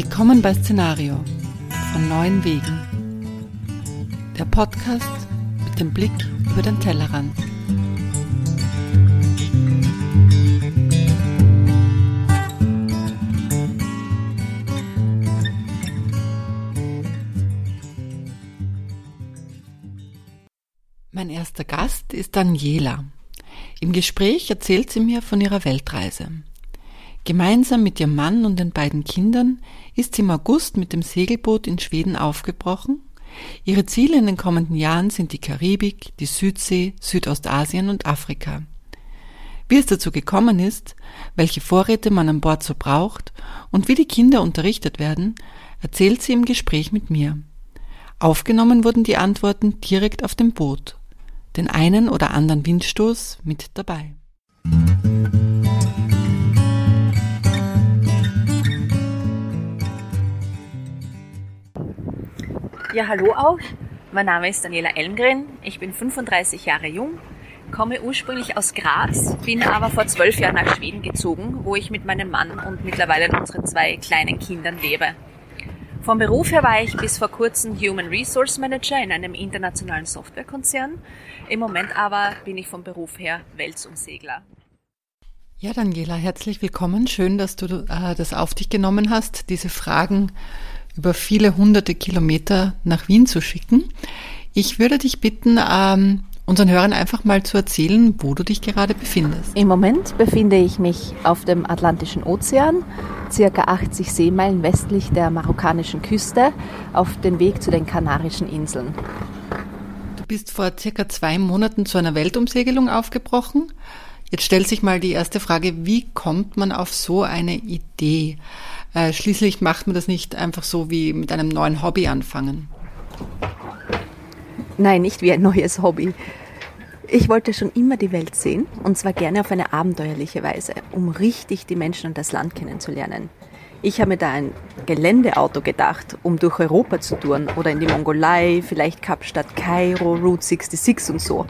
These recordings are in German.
Willkommen bei Szenario von neuen Wegen. Der Podcast mit dem Blick über den Tellerrand. Mein erster Gast ist Daniela. Im Gespräch erzählt sie mir von ihrer Weltreise. Gemeinsam mit ihrem Mann und den beiden Kindern ist sie im August mit dem Segelboot in Schweden aufgebrochen. Ihre Ziele in den kommenden Jahren sind die Karibik, die Südsee, Südostasien und Afrika. Wie es dazu gekommen ist, welche Vorräte man an Bord so braucht und wie die Kinder unterrichtet werden, erzählt sie im Gespräch mit mir. Aufgenommen wurden die Antworten direkt auf dem Boot. Den einen oder anderen Windstoß mit dabei. Ja, hallo auch. Mein Name ist Daniela Elmgren. Ich bin 35 Jahre jung, komme ursprünglich aus Graz, bin aber vor zwölf Jahren nach Schweden gezogen, wo ich mit meinem Mann und mittlerweile unseren zwei kleinen Kindern lebe. Vom Beruf her war ich bis vor kurzem Human Resource Manager in einem internationalen Softwarekonzern. Im Moment aber bin ich vom Beruf her Wälzumsegler. Ja, Daniela, herzlich willkommen. Schön, dass du äh, das auf dich genommen hast, diese Fragen über viele hunderte Kilometer nach Wien zu schicken. Ich würde dich bitten, ähm, unseren Hörern einfach mal zu erzählen, wo du dich gerade befindest. Im Moment befinde ich mich auf dem Atlantischen Ozean, circa 80 Seemeilen westlich der marokkanischen Küste, auf dem Weg zu den Kanarischen Inseln. Du bist vor circa zwei Monaten zu einer Weltumsegelung aufgebrochen. Jetzt stellt sich mal die erste Frage, wie kommt man auf so eine Idee? Äh, schließlich macht man das nicht einfach so wie mit einem neuen Hobby anfangen. Nein, nicht wie ein neues Hobby. Ich wollte schon immer die Welt sehen und zwar gerne auf eine abenteuerliche Weise, um richtig die Menschen und das Land kennenzulernen. Ich habe mir da ein Geländeauto gedacht, um durch Europa zu touren oder in die Mongolei, vielleicht Kapstadt, Kairo, Route 66 und so.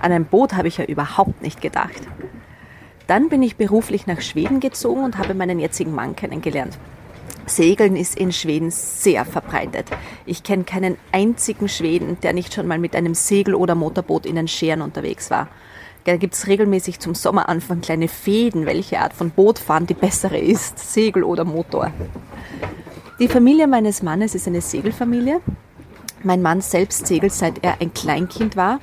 An ein Boot habe ich ja überhaupt nicht gedacht. Dann bin ich beruflich nach Schweden gezogen und habe meinen jetzigen Mann kennengelernt. Segeln ist in Schweden sehr verbreitet. Ich kenne keinen einzigen Schweden, der nicht schon mal mit einem Segel- oder Motorboot in den Scheren unterwegs war. Da gibt es regelmäßig zum Sommeranfang kleine Fäden, welche Art von Bootfahren die bessere ist, Segel oder Motor. Die Familie meines Mannes ist eine Segelfamilie. Mein Mann selbst segelt seit er ein Kleinkind war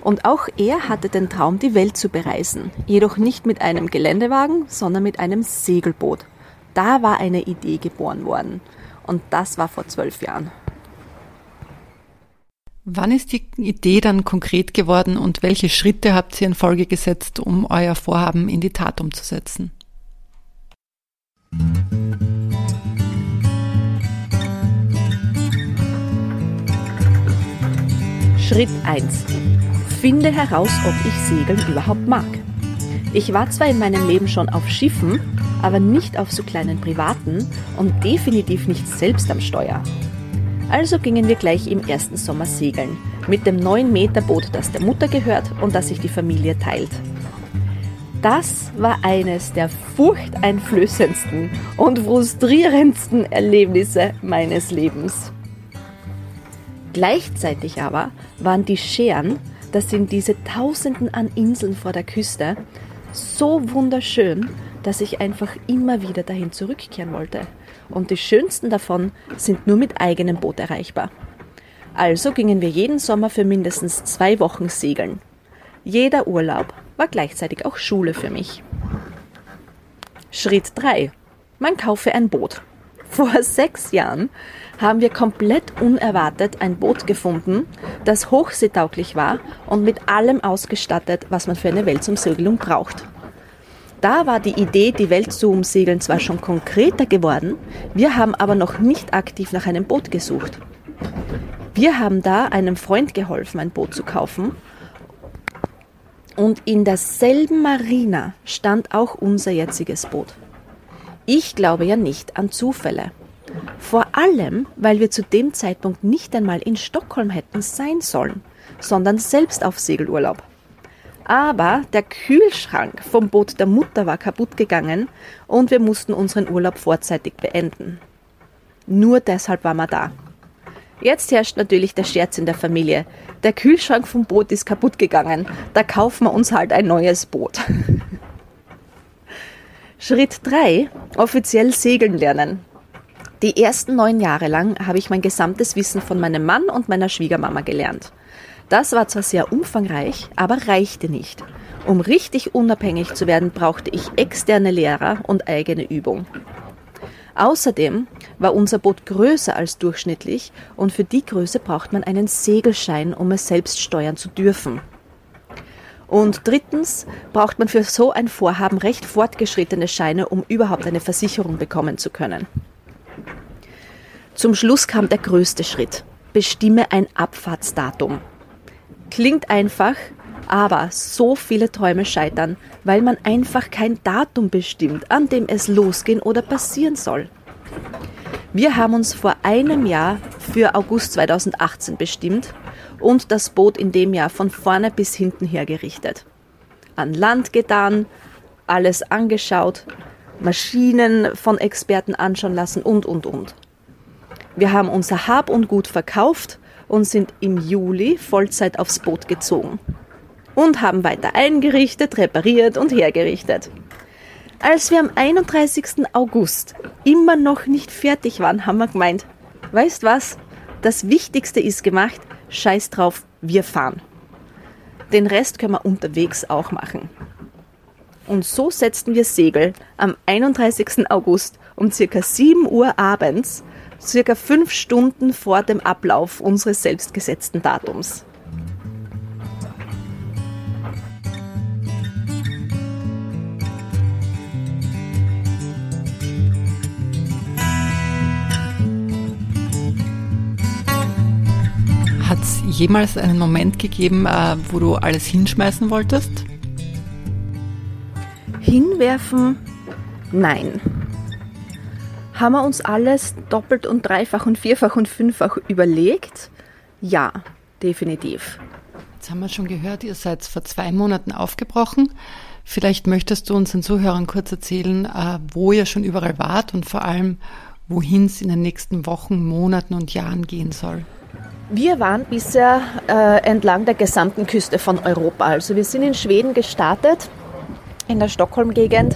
und auch er hatte den Traum, die Welt zu bereisen, jedoch nicht mit einem Geländewagen, sondern mit einem Segelboot. Da war eine Idee geboren worden. Und das war vor zwölf Jahren. Wann ist die Idee dann konkret geworden und welche Schritte habt ihr in Folge gesetzt, um euer Vorhaben in die Tat umzusetzen? Schritt 1 finde heraus, ob ich Segeln überhaupt mag. Ich war zwar in meinem Leben schon auf Schiffen, aber nicht auf so kleinen privaten und definitiv nicht selbst am Steuer. Also gingen wir gleich im ersten Sommer segeln, mit dem 9-Meter-Boot, das der Mutter gehört und das sich die Familie teilt. Das war eines der furchteinflößendsten und frustrierendsten Erlebnisse meines Lebens. Gleichzeitig aber waren die Scheren das sind diese Tausenden an Inseln vor der Küste, so wunderschön, dass ich einfach immer wieder dahin zurückkehren wollte. Und die schönsten davon sind nur mit eigenem Boot erreichbar. Also gingen wir jeden Sommer für mindestens zwei Wochen segeln. Jeder Urlaub war gleichzeitig auch Schule für mich. Schritt 3. Man kaufe ein Boot. Vor sechs Jahren haben wir komplett unerwartet ein Boot gefunden, das hochseetauglich war und mit allem ausgestattet, was man für eine Weltumsegelung braucht. Da war die Idee, die Welt zu umsegeln, zwar schon konkreter geworden, wir haben aber noch nicht aktiv nach einem Boot gesucht. Wir haben da einem Freund geholfen, ein Boot zu kaufen. Und in derselben Marina stand auch unser jetziges Boot. Ich glaube ja nicht an Zufälle. Vor allem, weil wir zu dem Zeitpunkt nicht einmal in Stockholm hätten sein sollen, sondern selbst auf Segelurlaub. Aber der Kühlschrank vom Boot der Mutter war kaputt gegangen und wir mussten unseren Urlaub vorzeitig beenden. Nur deshalb waren wir da. Jetzt herrscht natürlich der Scherz in der Familie. Der Kühlschrank vom Boot ist kaputt gegangen. Da kaufen wir uns halt ein neues Boot. Schritt 3. Offiziell segeln lernen. Die ersten neun Jahre lang habe ich mein gesamtes Wissen von meinem Mann und meiner Schwiegermama gelernt. Das war zwar sehr umfangreich, aber reichte nicht. Um richtig unabhängig zu werden, brauchte ich externe Lehrer und eigene Übung. Außerdem war unser Boot größer als durchschnittlich und für die Größe braucht man einen Segelschein, um es selbst steuern zu dürfen. Und drittens braucht man für so ein Vorhaben recht fortgeschrittene Scheine, um überhaupt eine Versicherung bekommen zu können. Zum Schluss kam der größte Schritt. Bestimme ein Abfahrtsdatum. Klingt einfach, aber so viele Träume scheitern, weil man einfach kein Datum bestimmt, an dem es losgehen oder passieren soll. Wir haben uns vor einem Jahr für August 2018 bestimmt und das Boot in dem Jahr von vorne bis hinten hergerichtet. An Land getan, alles angeschaut, Maschinen von Experten anschauen lassen und, und, und. Wir haben unser Hab und Gut verkauft und sind im Juli Vollzeit aufs Boot gezogen. Und haben weiter eingerichtet, repariert und hergerichtet. Als wir am 31. August immer noch nicht fertig waren, haben wir gemeint, weißt was, das Wichtigste ist gemacht, scheiß drauf, wir fahren. Den Rest können wir unterwegs auch machen. Und so setzten wir Segel am 31. August um circa 7 Uhr abends circa fünf Stunden vor dem Ablauf unseres selbstgesetzten Datums. Jemals einen Moment gegeben, äh, wo du alles hinschmeißen wolltest? Hinwerfen? Nein haben wir uns alles doppelt und dreifach und vierfach und fünffach überlegt? Ja, definitiv. Jetzt haben wir schon gehört, ihr seid vor zwei Monaten aufgebrochen. Vielleicht möchtest du uns den Zuhörern kurz erzählen, äh, wo ihr schon überall wart und vor allem, wohin es in den nächsten Wochen, Monaten und Jahren gehen soll. Wir waren bisher äh, entlang der gesamten Küste von Europa. Also wir sind in Schweden gestartet, in der Stockholm-Gegend,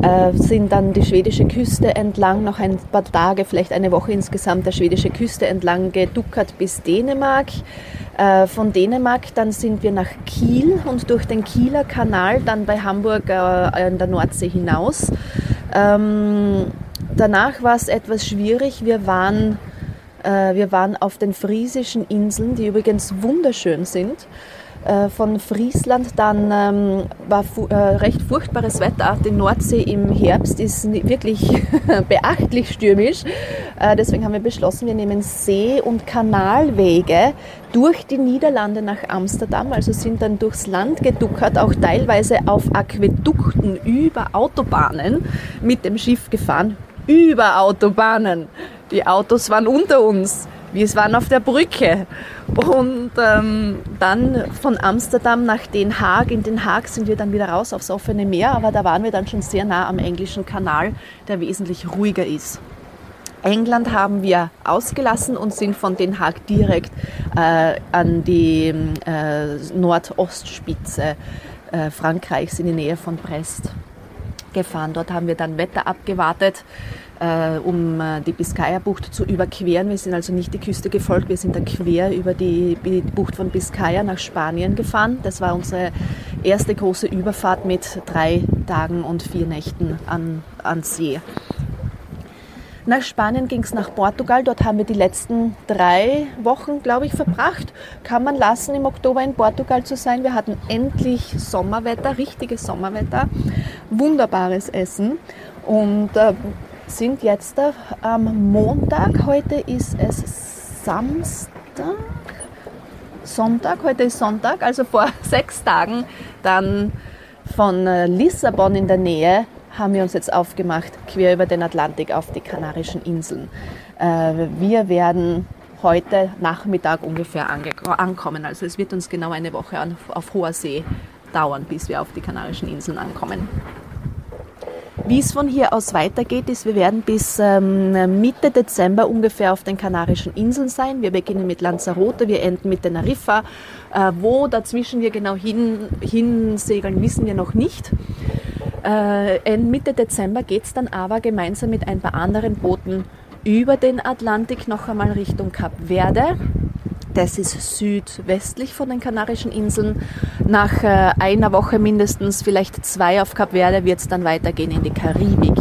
äh, sind dann die schwedische Küste entlang, noch ein paar Tage, vielleicht eine Woche insgesamt, der schwedische Küste entlang geduckert bis Dänemark. Äh, von Dänemark dann sind wir nach Kiel und durch den Kieler Kanal dann bei Hamburg äh, in der Nordsee hinaus. Ähm, danach war es etwas schwierig. Wir waren, wir waren auf den friesischen Inseln, die übrigens wunderschön sind. Äh, von Friesland. Dann ähm, war äh, recht furchtbares Wetter. Die Nordsee im Herbst ist wirklich beachtlich stürmisch. Äh, deswegen haben wir beschlossen, wir nehmen See- und Kanalwege durch die Niederlande nach Amsterdam, also sind dann durchs Land geduckert, auch teilweise auf Aquädukten über Autobahnen mit dem Schiff gefahren. Über Autobahnen. Die Autos waren unter uns. Wir waren auf der Brücke. Und ähm, dann von Amsterdam nach Den Haag. In Den Haag sind wir dann wieder raus aufs offene Meer, aber da waren wir dann schon sehr nah am englischen Kanal, der wesentlich ruhiger ist. England haben wir ausgelassen und sind von Den Haag direkt äh, an die äh, Nordostspitze äh, Frankreichs in die Nähe von Brest gefahren. Dort haben wir dann Wetter abgewartet äh, um äh, die Biskaya-Bucht zu überqueren. Wir sind also nicht die Küste gefolgt, wir sind dann quer über die, Bucht von Biskaya nach Spanien gefahren. Das war unsere erste große Überfahrt mit drei Tagen und vier Nächten an, an See. Nach Spanien ging es nach Portugal. Dort haben wir die letzten drei Wochen, glaube ich, verbracht. Kann man lassen, im Oktober in Portugal zu sein. Wir hatten endlich Sommerwetter, richtiges Sommerwetter, wunderbares Essen. Und äh, sind jetzt am Montag. Heute ist es Samstag. Sonntag, heute ist Sonntag, also vor sechs Tagen dann von äh, Lissabon in der Nähe haben wir uns jetzt aufgemacht, quer über den Atlantik auf die Kanarischen Inseln. Äh, wir werden heute Nachmittag ungefähr ankommen. Also es wird uns genau eine Woche auf hoher See dauern, bis wir auf die Kanarischen Inseln ankommen. Wie es von hier aus weitergeht, ist, wir werden bis ähm, Mitte Dezember ungefähr auf den Kanarischen Inseln sein. Wir beginnen mit Lanzarote, wir enden mit Teneriffa. Äh, wo dazwischen wir genau hin, hinsegeln, wissen wir noch nicht. Äh, Mitte Dezember geht es dann aber gemeinsam mit ein paar anderen Booten über den Atlantik noch einmal Richtung Kap Verde. Das ist südwestlich von den Kanarischen Inseln. Nach äh, einer Woche mindestens, vielleicht zwei auf Kap Verde, wird es dann weitergehen in die Karibik.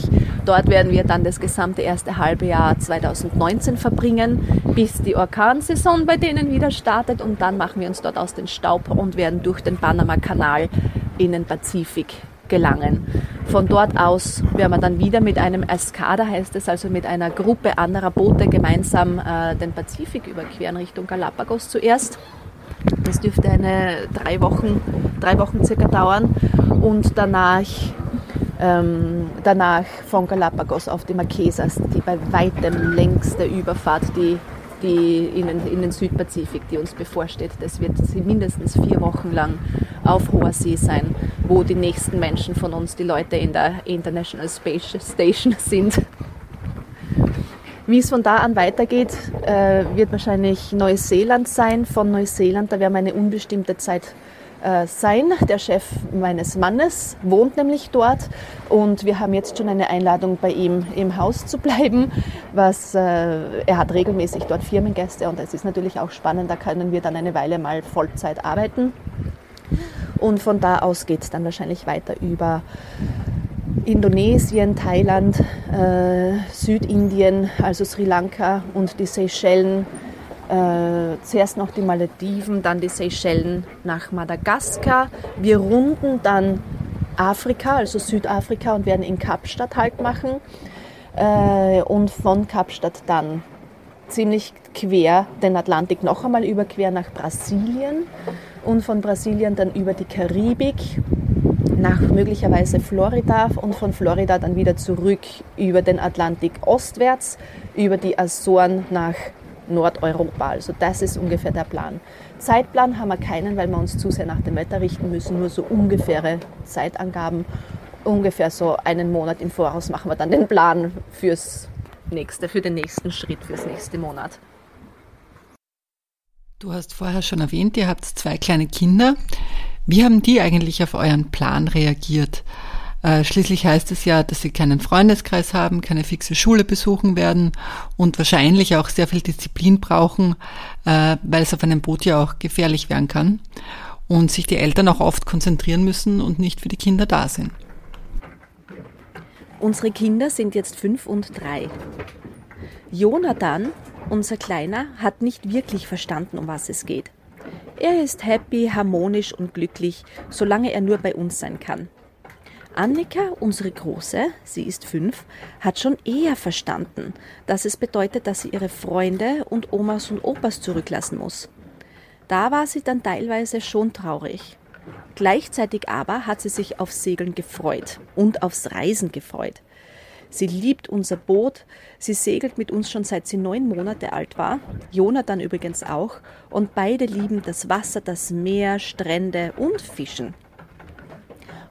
Dort werden wir dann das gesamte erste halbe Jahr 2019 verbringen, bis die Orkansaison bei denen wieder startet und dann machen wir uns dort aus den Staub und werden durch den Panama-Kanal in den Pazifik gelangen. Von dort aus werden wir dann wieder mit einem Escada, heißt es, also mit einer Gruppe anderer Boote gemeinsam äh, den Pazifik überqueren Richtung Galapagos zuerst. Das dürfte eine drei Wochen, drei Wochen circa dauern und danach ähm, danach von Galapagos auf die Marquesas, die bei weitem längste Überfahrt, die, die in, den, in den Südpazifik, die uns bevorsteht. Das wird mindestens vier Wochen lang auf hoher See sein, wo die nächsten Menschen von uns, die Leute in der International Space Station sind. Wie es von da an weitergeht, äh, wird wahrscheinlich Neuseeland sein. Von Neuseeland, da werden wir eine unbestimmte Zeit äh, sein. Der Chef meines Mannes wohnt nämlich dort und wir haben jetzt schon eine Einladung bei ihm im Haus zu bleiben. Was, äh, er hat regelmäßig dort Firmengäste und es ist natürlich auch spannend, da können wir dann eine Weile mal Vollzeit arbeiten. Und von da aus geht es dann wahrscheinlich weiter über Indonesien, Thailand, äh, Südindien, also Sri Lanka und die Seychellen. Äh, zuerst noch die Malediven, dann die Seychellen nach Madagaskar. Wir runden dann Afrika, also Südafrika, und werden in Kapstadt Halt machen. Äh, und von Kapstadt dann ziemlich quer den Atlantik noch einmal überquer nach Brasilien und von Brasilien dann über die Karibik nach möglicherweise Florida und von Florida dann wieder zurück über den Atlantik ostwärts, über die Azoren nach Nordeuropa. Also das ist ungefähr der Plan. Zeitplan haben wir keinen, weil wir uns zu sehr nach dem Wetter richten müssen, nur so ungefähre Zeitangaben. Ungefähr so einen Monat im Voraus machen wir dann den Plan fürs nächste, für den nächsten Schritt, fürs nächste Monat. Du hast vorher schon erwähnt, ihr habt zwei kleine Kinder. Wie haben die eigentlich auf euren Plan reagiert? Äh, schließlich heißt es ja, dass sie keinen Freundeskreis haben, keine fixe Schule besuchen werden und wahrscheinlich auch sehr viel Disziplin brauchen, äh, weil es auf einem Boot ja auch gefährlich werden kann und sich die Eltern auch oft konzentrieren müssen und nicht für die Kinder da sind. Unsere Kinder sind jetzt fünf und drei. Jonathan unser Kleiner hat nicht wirklich verstanden, um was es geht. Er ist happy, harmonisch und glücklich, solange er nur bei uns sein kann. Annika, unsere Große, sie ist fünf, hat schon eher verstanden, dass es bedeutet, dass sie ihre Freunde und Omas und Opas zurücklassen muss. Da war sie dann teilweise schon traurig. Gleichzeitig aber hat sie sich aufs Segeln gefreut und aufs Reisen gefreut. Sie liebt unser Boot. Sie segelt mit uns schon seit sie neun Monate alt war. Jonathan übrigens auch. Und beide lieben das Wasser, das Meer, Strände und Fischen.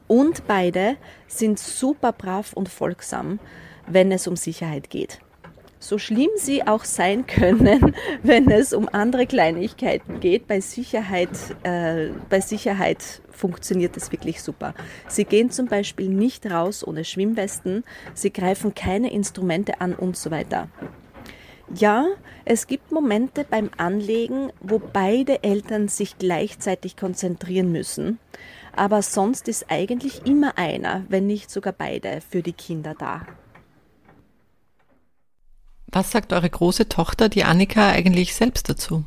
Und beide sind super brav und folgsam, wenn es um Sicherheit geht so schlimm sie auch sein können, wenn es um andere Kleinigkeiten geht, bei Sicherheit, äh, bei Sicherheit funktioniert es wirklich super. Sie gehen zum Beispiel nicht raus ohne Schwimmwesten, sie greifen keine Instrumente an und so weiter. Ja, es gibt Momente beim Anlegen, wo beide Eltern sich gleichzeitig konzentrieren müssen, aber sonst ist eigentlich immer einer, wenn nicht sogar beide, für die Kinder da. Was sagt eure große Tochter, die Annika, eigentlich selbst dazu?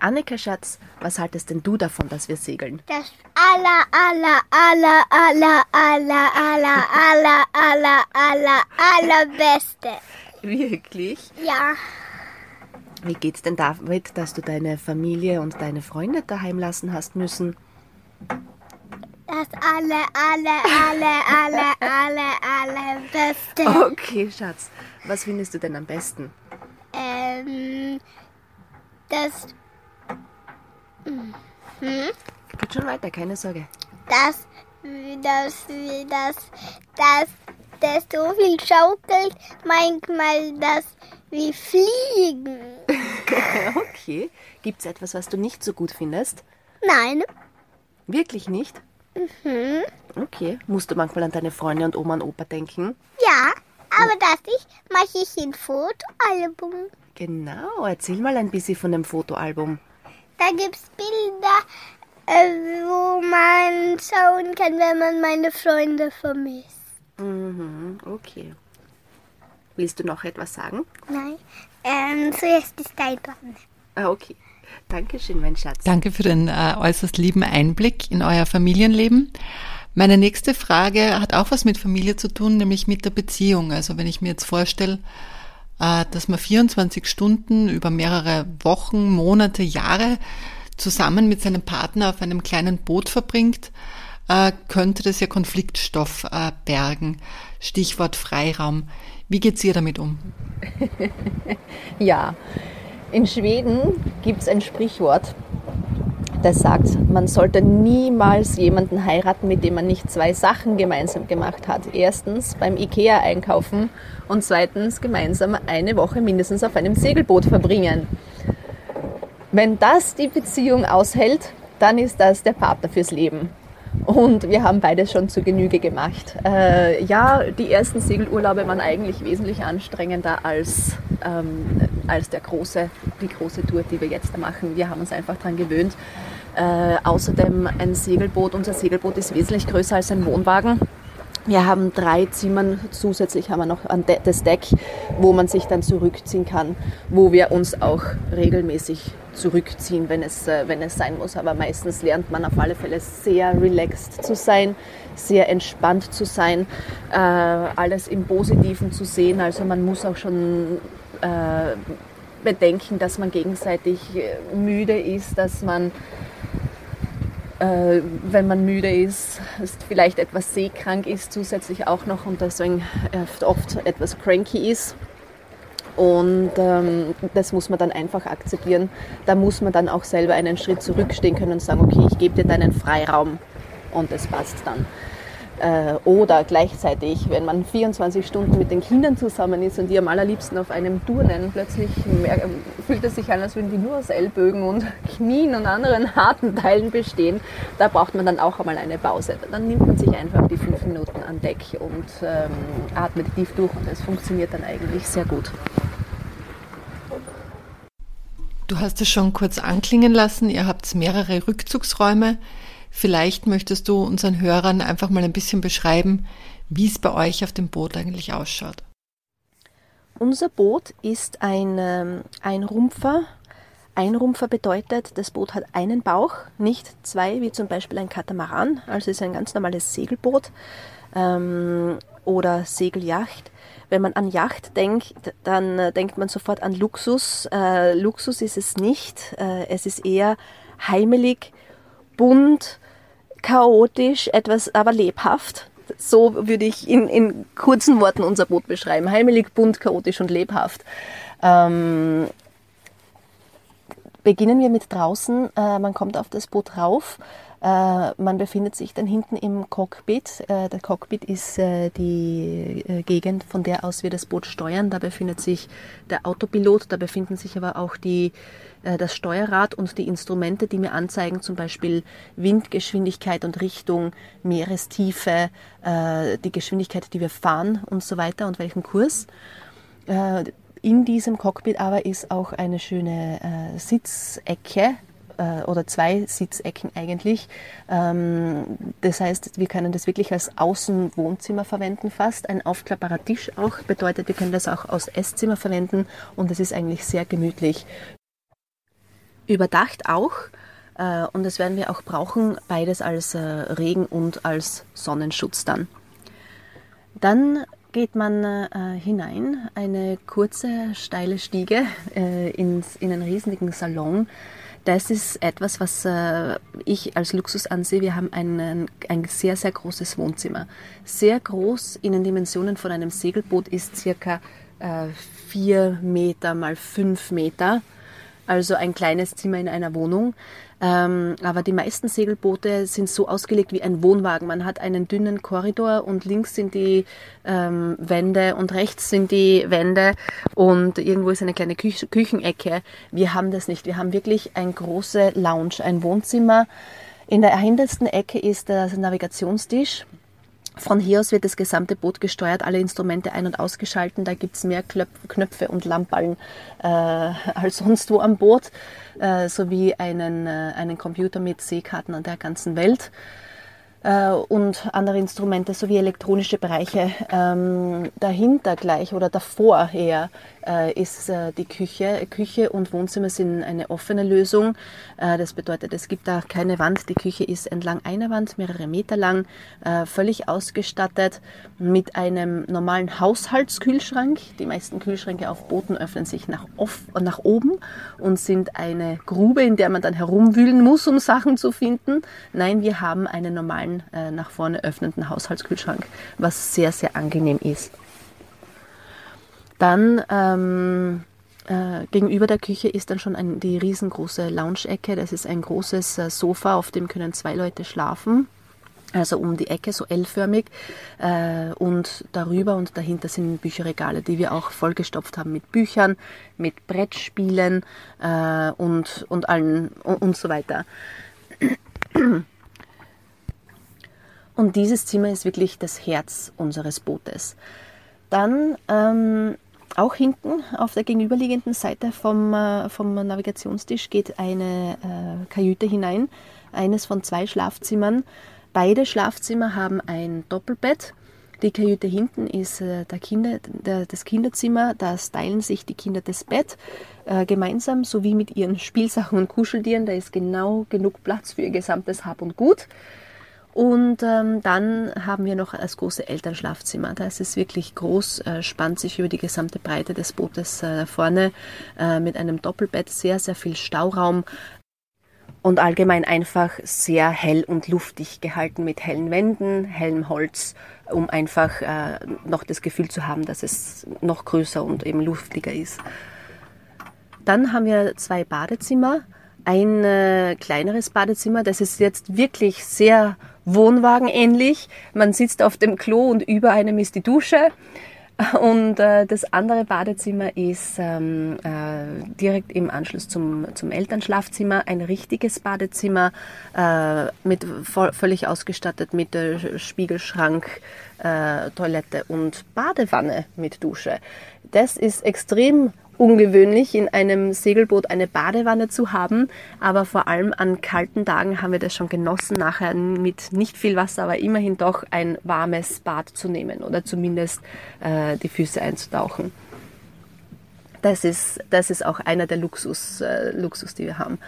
Annika, Schatz, was haltest denn du davon, dass wir segeln? Das aller, aller, aller, aller, aller, aller, aller, aller, aller, allerbeste. Wirklich? Ja. Wie geht's denn damit, dass du deine Familie und deine Freunde daheim lassen hast müssen? Das alle, alle, alle, alle, alle, alle Beste. Okay, Schatz. Was findest du denn am besten? Ähm, das. Hm? Geht schon weiter, keine Sorge. Wie das, wie das, das, das so viel schaukelt, manchmal das wie Fliegen. okay. Gibt es etwas, was du nicht so gut findest? Nein. Wirklich nicht? Mhm. Okay. Musst du manchmal an deine Freunde und Oma und Opa denken? Ja, aber das ich mache ich ein Fotoalbum. Genau. Erzähl mal ein bisschen von dem Fotoalbum. Da gibt's Bilder, äh, wo man schauen kann, wenn man meine Freunde vermisst. Mhm, okay. Willst du noch etwas sagen? Nein. Ähm, zuerst ist dein dran. Ah, okay. Dankeschön, mein Schatz. Danke für den äh, äußerst lieben Einblick in euer Familienleben. Meine nächste Frage hat auch was mit Familie zu tun, nämlich mit der Beziehung. Also wenn ich mir jetzt vorstelle, äh, dass man 24 Stunden über mehrere Wochen, Monate, Jahre zusammen mit seinem Partner auf einem kleinen Boot verbringt, äh, könnte das ja Konfliktstoff bergen. Stichwort Freiraum. Wie geht's ihr damit um? Ja, in Schweden gibt es ein Sprichwort, das sagt, man sollte niemals jemanden heiraten, mit dem man nicht zwei Sachen gemeinsam gemacht hat. Erstens beim Ikea einkaufen und zweitens gemeinsam eine Woche mindestens auf einem Segelboot verbringen. Wenn das die Beziehung aushält, dann ist das der Partner fürs Leben. Und wir haben beides schon zu Genüge gemacht. Äh, ja, die ersten Segelurlaube waren eigentlich wesentlich anstrengender als, ähm, als der große, die große Tour, die wir jetzt machen. Wir haben uns einfach daran gewöhnt. Äh, außerdem ein Segelboot, unser Segelboot ist wesentlich größer als ein Wohnwagen. Wir haben drei Zimmer, zusätzlich haben wir noch das Deck, wo man sich dann zurückziehen kann, wo wir uns auch regelmäßig zurückziehen, wenn es, äh, wenn es sein muss. Aber meistens lernt man auf alle Fälle sehr relaxed zu sein, sehr entspannt zu sein, äh, alles im Positiven zu sehen. Also man muss auch schon äh, bedenken, dass man gegenseitig äh, müde ist, dass man äh, wenn man müde ist, ist, vielleicht etwas seekrank ist zusätzlich auch noch und deswegen oft etwas cranky ist. Und ähm, das muss man dann einfach akzeptieren. Da muss man dann auch selber einen Schritt zurückstehen können und sagen, okay, ich gebe dir deinen Freiraum und es passt dann. Äh, oder gleichzeitig, wenn man 24 Stunden mit den Kindern zusammen ist und die am allerliebsten auf einem turnen, plötzlich mehr, fühlt es sich an, als würden die nur aus Ellbögen und Knien und anderen harten Teilen bestehen. Da braucht man dann auch einmal eine Pause. Dann nimmt man sich einfach die fünf Minuten an Deck und ähm, atmet tief durch und es funktioniert dann eigentlich sehr gut. Du hast es schon kurz anklingen lassen, ihr habt mehrere Rückzugsräume. Vielleicht möchtest du unseren Hörern einfach mal ein bisschen beschreiben, wie es bei euch auf dem Boot eigentlich ausschaut. Unser Boot ist ein ähm, Einrumpfer. Einrumpfer bedeutet, das Boot hat einen Bauch, nicht zwei, wie zum Beispiel ein Katamaran. Also ist ein ganz normales Segelboot ähm, oder Segeljacht. Wenn man an Yacht denkt, dann äh, denkt man sofort an Luxus. Äh, Luxus ist es nicht. Äh, es ist eher heimelig, bunt, chaotisch, etwas aber lebhaft. So würde ich in, in kurzen Worten unser Boot beschreiben. Heimelig, bunt, chaotisch und lebhaft. Ähm, beginnen wir mit draußen. Äh, man kommt auf das Boot rauf. Äh, man befindet sich dann hinten im Cockpit. Äh, der Cockpit ist äh, die äh, Gegend, von der aus wir das Boot steuern. Da befindet sich der Autopilot, da befinden sich aber auch die das Steuerrad und die Instrumente, die mir anzeigen, zum Beispiel Windgeschwindigkeit und Richtung, Meerestiefe, äh, die Geschwindigkeit, die wir fahren und so weiter und welchen Kurs. Äh, in diesem Cockpit aber ist auch eine schöne Sitzecke, oder zwei Sitzecken eigentlich. Ähm, das heißt, wir können das wirklich als Außenwohnzimmer verwenden fast. Ein aufklappbarer Tisch auch bedeutet, wir können das auch als Esszimmer verwenden und es ist eigentlich sehr gemütlich überdacht auch. Äh, und das werden wir auch brauchen, beides als äh, Regen und als Sonnenschutz dann. Dann geht man äh, hinein, eine kurze, steile Stiege in einen riesigen Salon. Das ist etwas, was ich als Luxus ansehe. Wir haben ein, ein sehr, sehr großes Wohnzimmer. Sehr groß in den Dimensionen von einem Segelboot ist circa äh, vier Meter mal fünf Meter also ein kleines Zimmer in einer Wohnung. Ähm, aber die meisten Segelboote sind so ausgelegt wie ein Wohnwagen. Man hat einen dünnen Korridor und links sind die ähm, Wände und rechts sind die Wände und irgendwo ist eine kleine Küch Küchenecke. Wir haben das nicht. Wir haben wirklich ein große Lounge, ein Wohnzimmer. In der hintersten Ecke ist der Navigationstisch von hier aus wird das gesamte Boot gesteuert, alle Instrumente ein- und ausgeschalten. Da gibt es mehr Knöpfe und Lampen äh, als sonst wo am Boot, äh, sowie einen, äh, einen Computer mit Seekarten an der ganzen Welt äh, und andere Instrumente sowie elektronische Bereiche. Ähm, dahinter gleich oder davor her äh, ist äh, die Küche. Küche und Wohnzimmer sind eine offene Lösung. Äh, das bedeutet, es gibt da keine Wand. Die Küche ist entlang einer Wand, mehrere Meter lang, äh, völlig ausgestattet mit einem normalen Haushaltskühlschrank. Die meisten Kühlschränke auf Booten öffnen sich nach, off nach oben und sind eine Grube, in der man dann herumwühlen muss, um Sachen zu finden. Nein, wir haben einen normalen äh, nach vorne öffnenden Haushaltskühlschrank, was sehr, sehr angenehm ist. Dann ähm, äh, gegenüber der Küche ist dann schon ein, die riesengroße Lounge-Ecke. Das ist ein großes äh, Sofa, auf dem können zwei Leute schlafen. Also um die Ecke, so L-förmig. Äh, und darüber und dahinter sind Bücherregale, die wir auch vollgestopft haben mit Büchern, mit Brettspielen äh, und, und allen und, und so weiter. Und dieses Zimmer ist wirklich das Herz unseres Bootes. Dann ähm, auch hinten auf der gegenüberliegenden Seite vom, äh, vom Navigationstisch geht eine äh, Kajüte hinein, eines von zwei Schlafzimmern. Beide Schlafzimmer haben ein Doppelbett. Die Kajüte hinten ist äh, der Kinder, der, das Kinderzimmer. Da teilen sich die Kinder das Bett äh, gemeinsam, sowie mit ihren Spielsachen und Kuscheltieren. Da ist genau genug Platz für ihr gesamtes Hab und Gut. Und ähm, dann haben wir noch das große Elternschlafzimmer. Da ist wirklich groß, äh, spannt sich über die gesamte Breite des Bootes äh, vorne äh, mit einem Doppelbett, sehr, sehr viel Stauraum und allgemein einfach sehr hell und luftig gehalten mit hellen Wänden, hellem Holz, um einfach äh, noch das Gefühl zu haben, dass es noch größer und eben luftiger ist. Dann haben wir zwei Badezimmer. Ein äh, kleineres Badezimmer, das ist jetzt wirklich sehr Wohnwagen ähnlich. Man sitzt auf dem Klo und über einem ist die Dusche. Und äh, das andere Badezimmer ist ähm, äh, direkt im Anschluss zum, zum Elternschlafzimmer ein richtiges Badezimmer äh, mit voll, völlig ausgestattet mit Spiegelschrank, äh, Toilette und Badewanne mit Dusche. Das ist extrem ungewöhnlich, in einem Segelboot eine Badewanne zu haben. Aber vor allem an kalten Tagen haben wir das schon genossen, nachher mit nicht viel Wasser, aber immerhin doch ein warmes Bad zu nehmen oder zumindest äh, die Füße einzutauchen. Das ist, das ist auch einer der Luxus, äh, Luxus, die wir haben.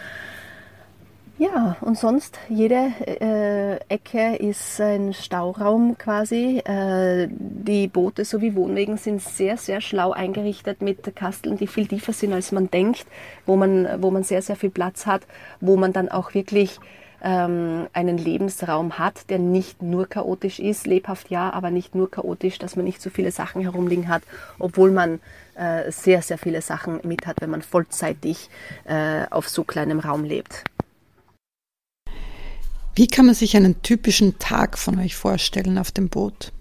Ja, und sonst jede äh, Ecke ist ein Stauraum quasi. Äh, die Boote sowie Wohnwegen sind sehr, sehr schlau eingerichtet mit Kasteln, die viel tiefer sind, als man denkt, wo man, wo man sehr, sehr viel Platz hat, wo man dann auch wirklich ähm, einen Lebensraum hat, der nicht nur chaotisch ist, lebhaft ja, aber nicht nur chaotisch, dass man nicht so viele Sachen herumliegen hat, obwohl man äh, sehr, sehr viele Sachen mit hat, wenn man vollzeitig äh, auf so kleinem Raum lebt. Wie kann man sich einen typischen Tag von euch vorstellen auf dem Boot?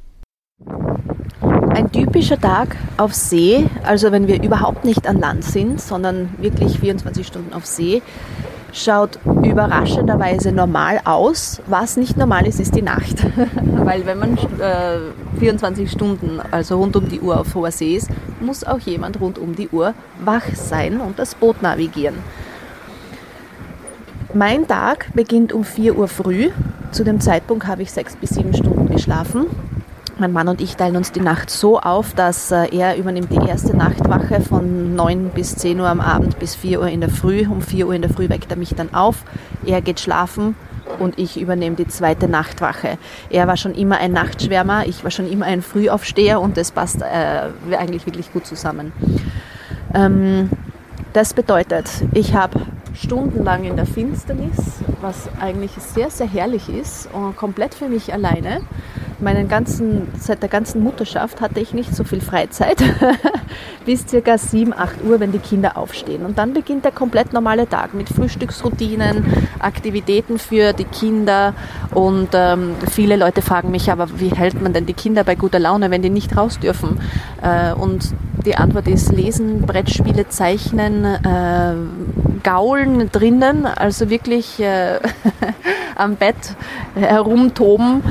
Ein typischer Tag auf See, also wenn wir überhaupt nicht an Land sind, sondern wirklich 24 Stunden auf See, schaut überraschenderweise normal aus. Was nicht normal ist, ist die Nacht. Weil wenn man äh, 24 Stunden, also rund um die Uhr auf hoher See ist, muss auch jemand rund um die Uhr wach sein und das Boot navigieren. Mein Tag beginnt um 4 Uhr früh. Zu dem Zeitpunkt habe ich sechs bis sieben Stunden geschlafen. Mein Mann und ich teilen uns die Nacht so auf, dass äh, er übernimmt die erste Nachtwache von 9 bis 10 Uhr am Abend bis 4 Uhr in der Früh. Um 4 Uhr in der Früh weckt er mich dann auf. Er geht schlafen und ich übernehme die zweite Nachtwache. Er war schon immer ein Nachtschwärmer, ich war schon immer ein Frühaufsteher und das passt äh, eigentlich wirklich gut zusammen. Ähm, das bedeutet, ich habe stundenlang in der Finsternis, was eigentlich sehr, sehr herrlich ist und komplett für mich alleine. meinen ganzen, seit der ganzen Mutterschaft hatte ich nicht so viel Freizeit, bis circa 7, 8 Uhr, wenn die Kinder aufstehen. Und dann beginnt der komplett normale Tag mit Frühstücksroutinen, Aktivitäten für die Kinder. Und ähm, viele Leute fragen mich, aber wie hält man denn die Kinder bei guter Laune, wenn die nicht raus dürfen? Äh, und die Antwort ist Lesen, Brettspiele, Zeichnen, äh, Gaulen drinnen, also wirklich äh, am Bett herumtoben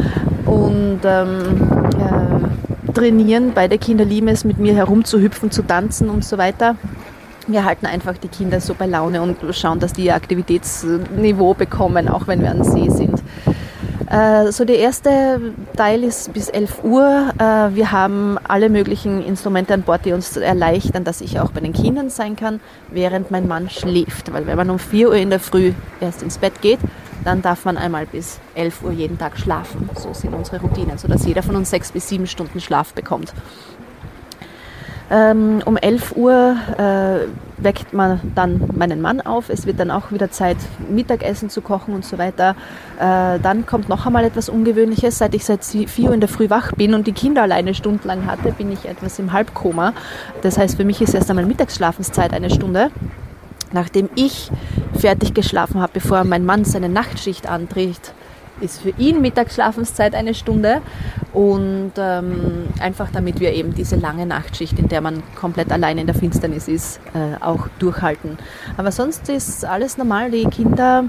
und ähm, äh, trainieren. Beide Kinder lieben es, mit mir herumzuhüpfen, zu tanzen und so weiter. Wir halten einfach die Kinder so bei Laune und schauen, dass die ihr Aktivitätsniveau bekommen, auch wenn wir an See sind. Äh, so der erste Teil ist bis 11 Uhr. Äh, wir haben alle möglichen Instrumente an Bord, die uns erleichtern, dass ich auch bei den Kindern sein kann, während mein Mann schläft. Weil wenn man um 4 Uhr in der Früh erst ins Bett geht, dann darf man einmal bis 11 Uhr jeden Tag schlafen. So sind unsere Routinen, sodass jeder von uns sechs bis sieben Stunden Schlaf bekommt. Ähm, um 11 Uhr äh, weckt man dann meinen Mann auf. Es wird dann auch wieder Zeit, Mittagessen zu kochen und so weiter. Äh, dann kommt noch einmal etwas Ungewöhnliches. Seit ich seit 4 Uhr in der Früh wach bin und die Kinder alleine stundenlang hatte, bin ich etwas im Halbkoma. Das heißt, für mich ist erst einmal Mittagsschlafenszeit eine Stunde. Nachdem ich fertig geschlafen habe, bevor mein Mann seine Nachtschicht antritt, ist für ihn Mittagsschlafenszeit eine Stunde und ähm, einfach damit wir eben diese lange Nachtschicht, in der man komplett allein in der Finsternis ist, äh, auch durchhalten. Aber sonst ist alles normal. Die Kinder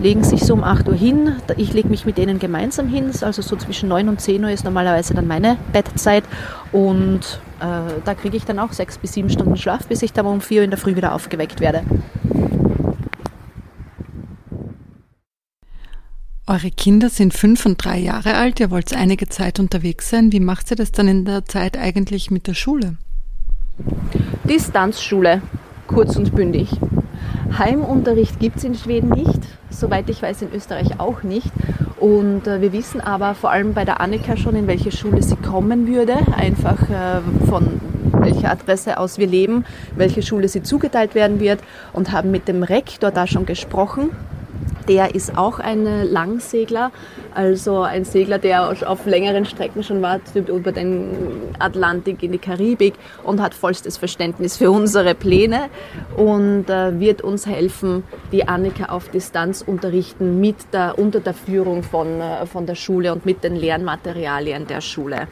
legen sich so um 8 Uhr hin. Ich lege mich mit denen gemeinsam hin. Also so zwischen 9 und 10 Uhr ist normalerweise dann meine Bettzeit und äh, da kriege ich dann auch sechs bis sieben Stunden Schlaf, bis ich dann um 4 Uhr in der Früh wieder aufgeweckt werde. Eure Kinder sind fünf und drei Jahre alt, ihr wollt einige Zeit unterwegs sein. Wie macht ihr das dann in der Zeit eigentlich mit der Schule? Distanzschule, kurz und bündig. Heimunterricht gibt es in Schweden nicht, soweit ich weiß in Österreich auch nicht. Und äh, wir wissen aber vor allem bei der Annika schon, in welche Schule sie kommen würde, einfach äh, von welcher Adresse aus wir leben, welche Schule sie zugeteilt werden wird und haben mit dem Rektor da schon gesprochen der ist auch ein Langsegler, also ein Segler, der auf längeren Strecken schon war, über den Atlantik in die Karibik und hat vollstes Verständnis für unsere Pläne und äh, wird uns helfen, die Annika auf Distanz unterrichten mit der, unter der Führung von, äh, von der Schule und mit den Lernmaterialien der Schule.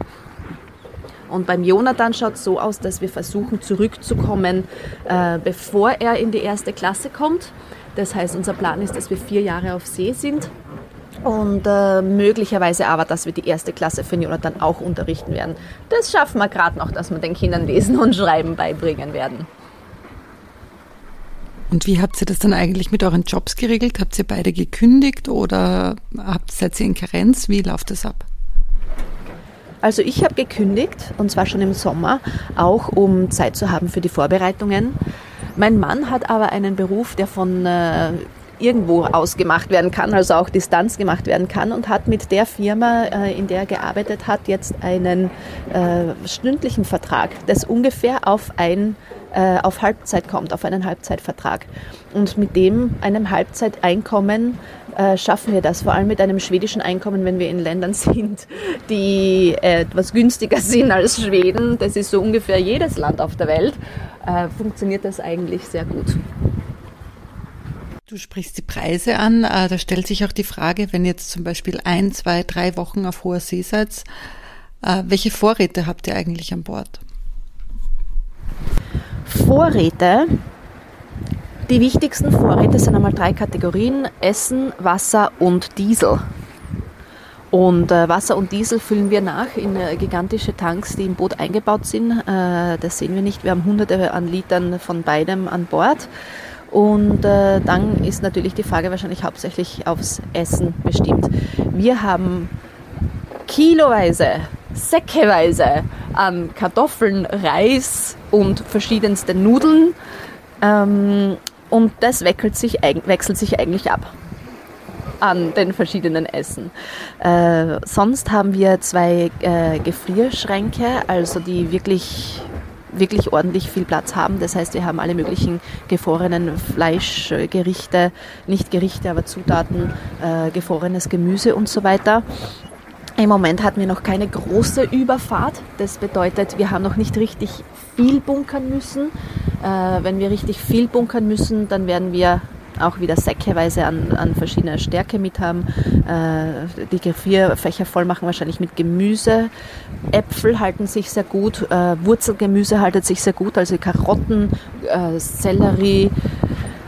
Und beim Jonathan schaut es so aus, dass wir versuchen zurückzukommen, äh, bevor er in die erste Klasse kommt. Das heißt, unser Plan ist, dass wir vier Jahre auf See sind und äh, möglicherweise aber, dass wir die erste Klasse für Jonathan auch unterrichten werden. Das schaffen wir gerade noch, dass wir den Kindern Lesen und Schreiben beibringen werden. Und wie habt ihr das dann eigentlich mit euren Jobs geregelt? Habt ihr beide gekündigt oder habt, seid ihr in Karenz? Wie läuft das ab? Also ich habe gekündigt und zwar schon im Sommer, auch um Zeit zu haben für die Vorbereitungen. Mein Mann hat aber einen Beruf, der von äh, irgendwo ausgemacht werden kann, also auch Distanz gemacht werden kann und hat mit der Firma, äh, in der er gearbeitet hat, jetzt einen äh, stündlichen Vertrag, das ungefähr auf ein äh, auf Halbzeit kommt, auf einen Halbzeitvertrag. Und mit dem einem Halbzeiteinkommen schaffen wir das, vor allem mit einem schwedischen Einkommen, wenn wir in Ländern sind, die etwas günstiger sind als Schweden. Das ist so ungefähr jedes Land auf der Welt. Äh, funktioniert das eigentlich sehr gut. Du sprichst die Preise an. Äh, da stellt sich auch die Frage, wenn jetzt zum Beispiel ein, zwei, drei Wochen auf hoher See seid, äh, welche Vorräte habt ihr eigentlich an Bord? Vorräte. Die wichtigsten Vorräte sind einmal drei Kategorien: Essen, Wasser und Diesel. Und äh, Wasser und Diesel füllen wir nach in äh, gigantische Tanks, die im Boot eingebaut sind. Äh, das sehen wir nicht. Wir haben hunderte an Litern von beidem an Bord. Und äh, dann ist natürlich die Frage wahrscheinlich hauptsächlich aufs Essen bestimmt. Wir haben kiloweise, säckeweise an Kartoffeln, Reis und verschiedenste Nudeln. Ähm, und das wechselt sich, wechselt sich eigentlich ab an den verschiedenen Essen. Äh, sonst haben wir zwei äh, Gefrierschränke, also die wirklich wirklich ordentlich viel Platz haben. Das heißt, wir haben alle möglichen gefrorenen Fleischgerichte, nicht Gerichte, aber Zutaten, äh, gefrorenes Gemüse und so weiter. Im Moment hatten wir noch keine große Überfahrt. Das bedeutet, wir haben noch nicht richtig viel bunkern müssen. Äh, wenn wir richtig viel bunkern müssen, dann werden wir auch wieder säckeweise an, an verschiedener Stärke mit haben. Äh, die vier Fächer voll machen wahrscheinlich mit Gemüse. Äpfel halten sich sehr gut. Äh, Wurzelgemüse haltet sich sehr gut. Also Karotten, äh, Sellerie,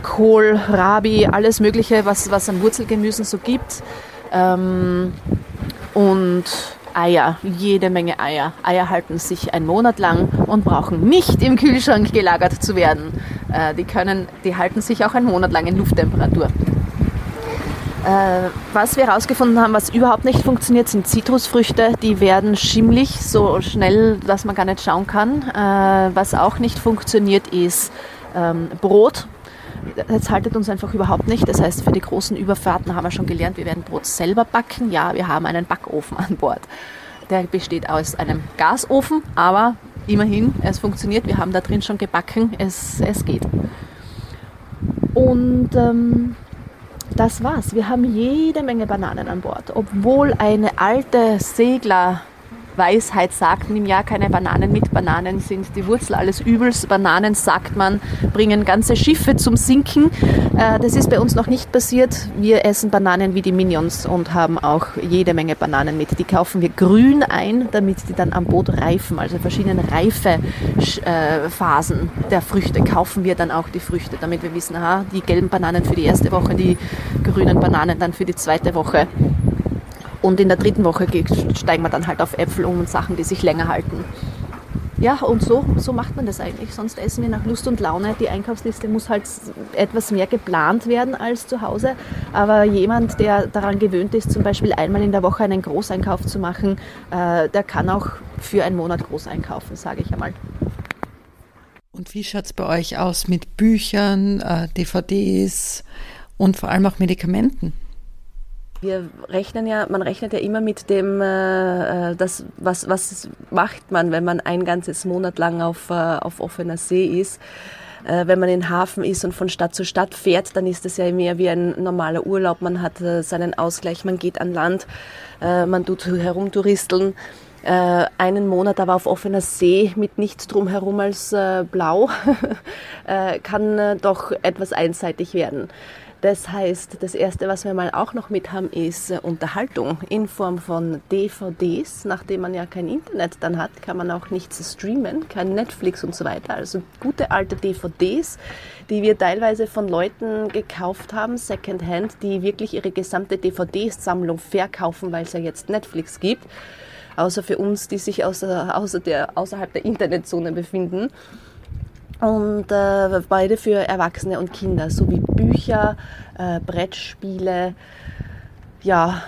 Kohl, Rabi, alles Mögliche, was, was an Wurzelgemüsen so gibt. Ähm, und Eier, jede Menge Eier. Eier halten sich einen Monat lang und brauchen nicht im Kühlschrank gelagert zu werden. Äh, die, können, die halten sich auch einen Monat lang in Lufttemperatur. Äh, was wir herausgefunden haben, was überhaupt nicht funktioniert, sind Zitrusfrüchte. Die werden schimmlig, so schnell, dass man gar nicht schauen kann. Äh, was auch nicht funktioniert, ist ähm, Brot das haltet uns einfach überhaupt nicht. Das heißt, für die großen Überfahrten haben wir schon gelernt, wir werden Brot selber backen. Ja, wir haben einen Backofen an Bord. Der besteht aus einem Gasofen, aber immerhin, es funktioniert. Wir haben da drin schon gebacken. Es, es geht. Und ähm, das war's. Wir haben jede Menge Bananen an Bord. Obwohl eine alte Segler Weisheit sagt, nimm ja keine Bananen mit. Bananen sind die Wurzel alles Übels. Bananen, sagt man, bringen ganze Schiffe zum Sinken. Äh, das ist bei uns noch nicht passiert. Wir essen Bananen wie die Minions und haben auch jede Menge Bananen mit. Die kaufen wir grün ein, damit die dann am Boot reifen. Also verschiedene Reifephasen der Früchte kaufen wir dann auch die Früchte, damit wir wissen, aha, die gelben Bananen für die erste Woche, die grünen Bananen dann für die zweite Woche. Und in der dritten Woche steigen wir dann halt auf Äpfel um und Sachen, die sich länger halten. Ja, und so, so macht man das eigentlich. Sonst essen wir nach Lust und Laune. Die Einkaufsliste muss halt etwas mehr geplant werden als zu Hause. Aber jemand, der daran gewöhnt ist, zum Beispiel einmal in der Woche einen Großeinkauf zu machen, äh, der kann auch für einen Monat groß einkaufen, sage ich einmal. Und wie schaut es bei euch aus mit Büchern, äh, DVDs und vor allem auch Medikamenten? Wir rechnen ja, man rechnet ja immer mit dem, äh, äh, das, was, was macht man, wenn man ein ganzes Monat lang auf, äh, auf offener See ist. Äh, wenn man in Hafen ist und von Stadt zu Stadt fährt, dann ist das ja mehr wie ein normaler Urlaub. Man hat äh, seinen Ausgleich, man geht an Land, man tut herumtouristeln. Einen Monat aber auf offener See mit nichts drumherum als blau kann doch etwas einseitig werden. Das heißt, das Erste, was wir mal auch noch mit haben, ist äh, Unterhaltung in Form von DVDs. Nachdem man ja kein Internet dann hat, kann man auch nichts streamen, kein Netflix und so weiter. Also gute alte DVDs, die wir teilweise von Leuten gekauft haben, Secondhand, die wirklich ihre gesamte DVD-Sammlung verkaufen, weil es ja jetzt Netflix gibt. Außer für uns, die sich außer, außer der, außerhalb der Internetzone befinden und äh, beide für Erwachsene und Kinder, sowie Bücher, äh, Brettspiele, ja,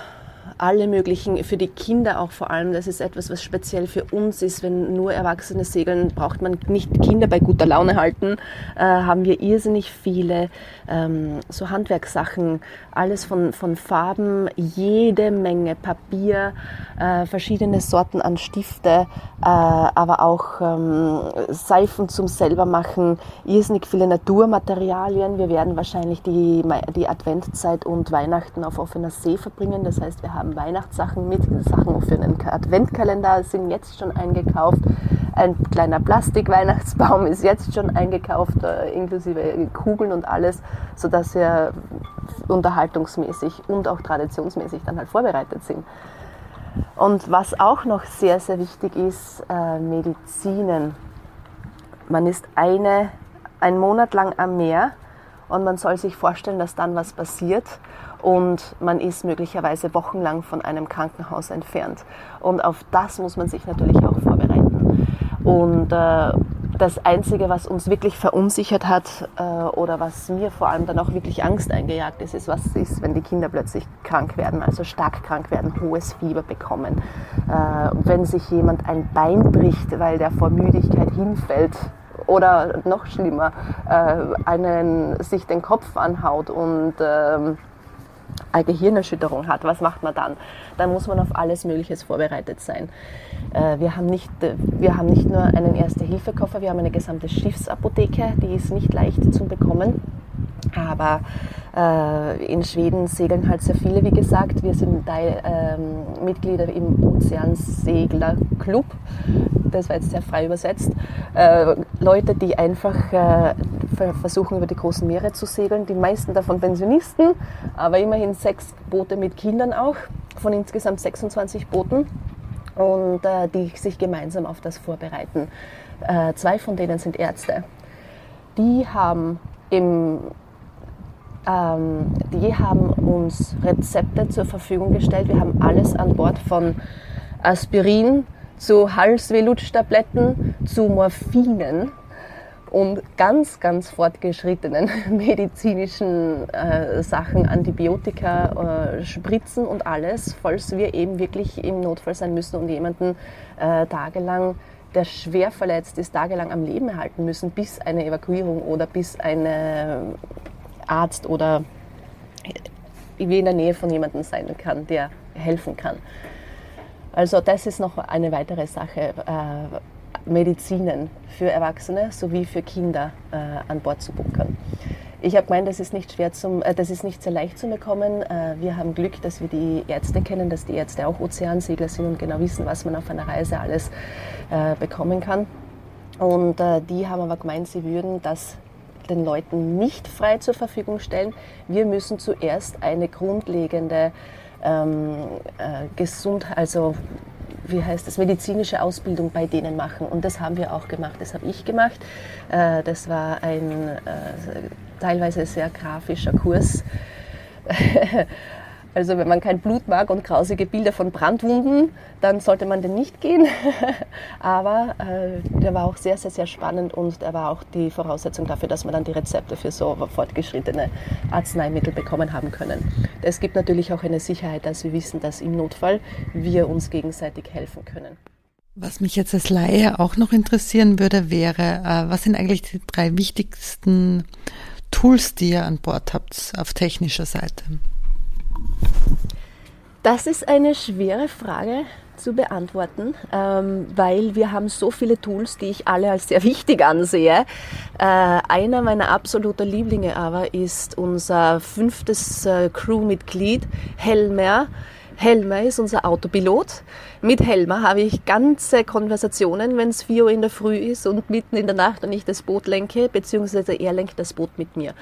alle möglichen, für die Kinder auch vor allem. Das ist etwas, was speziell für uns ist. Wenn nur Erwachsene segeln, braucht man nicht Kinder bei guter Laune halten. Äh, haben wir irrsinnig viele ähm, so Handwerkssachen, alles von, von Farben, jede Menge Papier, äh, verschiedene Sorten an Stifte, äh, aber auch ähm, Seifen zum selbermachen, irrsinnig viele Naturmaterialien. Wir werden wahrscheinlich die, die Adventzeit und Weihnachten auf offener See verbringen. Das heißt, wir haben Weihnachtssachen mit, Sachen für einen Adventkalender sind jetzt schon eingekauft. Ein kleiner Plastik-Weihnachtsbaum ist jetzt schon eingekauft, äh, inklusive Kugeln und alles, sodass wir unterhaltungsmäßig und auch traditionsmäßig dann halt vorbereitet sind. Und was auch noch sehr, sehr wichtig ist, äh, Medizinen. Man ist eine, ein Monat lang am Meer und man soll sich vorstellen, dass dann was passiert und man ist möglicherweise wochenlang von einem Krankenhaus entfernt. Und auf das muss man sich natürlich auch vorbereiten. Und äh, das Einzige, was uns wirklich verunsichert hat äh, oder was mir vor allem dann auch wirklich Angst eingejagt ist, ist, was ist, wenn die Kinder plötzlich krank werden, also stark krank werden, hohes Fieber bekommen. Äh, wenn sich jemand ein Bein bricht, weil der vor Müdigkeit hinfällt, oder noch schlimmer, äh, einen sich den Kopf anhaut und ähm, eine Gehirnerschütterung hat, was macht man dann? Dann muss man auf alles Mögliche vorbereitet sein. Äh, wir haben nicht, äh, wir haben nicht nur einen Erste-Hilfe-Koffer, wir haben eine gesamte Schiffsapotheke, die ist nicht leicht zu bekommen. Aber äh, in Schweden segeln halt sehr viele, wie gesagt. Wir sind Teil, ähm, Mitglieder im Ozeanseglerclub. Das war jetzt sehr frei übersetzt. Äh, Leute, die einfach äh, versuchen, über die großen Meere zu segeln. Die meisten davon Pensionisten, aber immerhin sechs Boote mit Kindern auch, von insgesamt 26 Booten. Und äh, die sich gemeinsam auf das vorbereiten. Äh, zwei von denen sind Ärzte. Die haben im ähm, die haben uns Rezepte zur Verfügung gestellt. Wir haben alles an Bord von Aspirin zu Halsweh-Lutschtabletten zu Morphinen und ganz, ganz fortgeschrittenen medizinischen äh, Sachen, Antibiotika, äh, Spritzen und alles, falls wir eben wirklich im Notfall sein müssen und jemanden äh, tagelang, der schwer verletzt ist, tagelang am Leben erhalten müssen, bis eine Evakuierung oder bis eine Arzt oder wie in der Nähe von jemandem sein kann, der helfen kann. Also das ist noch eine weitere Sache, äh, Medizinen für Erwachsene sowie für Kinder äh, an Bord zu bunkern. Ich habe gemeint, das ist nicht schwer zum, äh, das ist nicht sehr leicht zu bekommen. Äh, wir haben Glück, dass wir die Ärzte kennen, dass die Ärzte auch Ozeansegler sind und genau wissen, was man auf einer Reise alles bekommen kann. Und die haben aber gemeint, sie würden das den Leuten nicht frei zur Verfügung stellen. Wir müssen zuerst eine grundlegende ähm, äh, gesund, also wie heißt das, medizinische Ausbildung bei denen machen. Und das haben wir auch gemacht. Das habe ich gemacht. Äh, das war ein äh, teilweise sehr grafischer Kurs. Also wenn man kein Blut mag und grausige Bilder von Brandwunden, dann sollte man den nicht gehen. Aber äh, der war auch sehr, sehr, sehr spannend und er war auch die Voraussetzung dafür, dass wir dann die Rezepte für so fortgeschrittene Arzneimittel bekommen haben können. Es gibt natürlich auch eine Sicherheit, dass wir wissen, dass im Notfall wir uns gegenseitig helfen können. Was mich jetzt als Laie auch noch interessieren würde, wäre, äh, was sind eigentlich die drei wichtigsten Tools, die ihr an Bord habt auf technischer Seite? Das ist eine schwere Frage zu beantworten, ähm, weil wir haben so viele Tools, die ich alle als sehr wichtig ansehe. Äh, einer meiner absoluten Lieblinge aber ist unser fünftes äh, Crewmitglied, Helmer. Helmer ist unser Autopilot. Mit Helmer habe ich ganze Konversationen, wenn es 4 Uhr in der Früh ist und mitten in der Nacht und ich das Boot lenke, beziehungsweise er lenkt das Boot mit mir.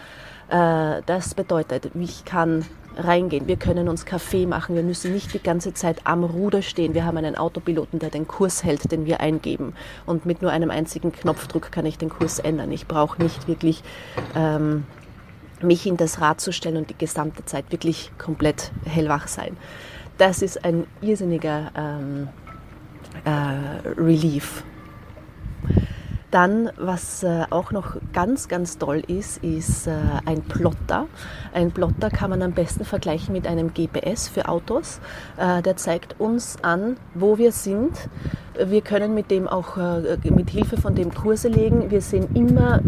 Äh, das bedeutet, ich kann reingehen. Wir können uns Kaffee machen. Wir müssen nicht die ganze Zeit am Ruder stehen. Wir haben einen Autopiloten, der den Kurs hält, den wir eingeben. Und mit nur einem einzigen Knopfdruck kann ich den Kurs ändern. Ich brauche nicht wirklich ähm, mich in das Rad zu stellen und die gesamte Zeit wirklich komplett hellwach sein. Das ist ein irrsinniger ähm, äh, Relief dann, was äh, auch noch ganz, ganz toll ist, ist äh, ein Plotter. Ein Plotter kann man am besten vergleichen mit einem GPS für Autos. Äh, der zeigt uns an, wo wir sind. Wir können mit dem auch mit Hilfe von dem Kurse legen. Wir sehen immer,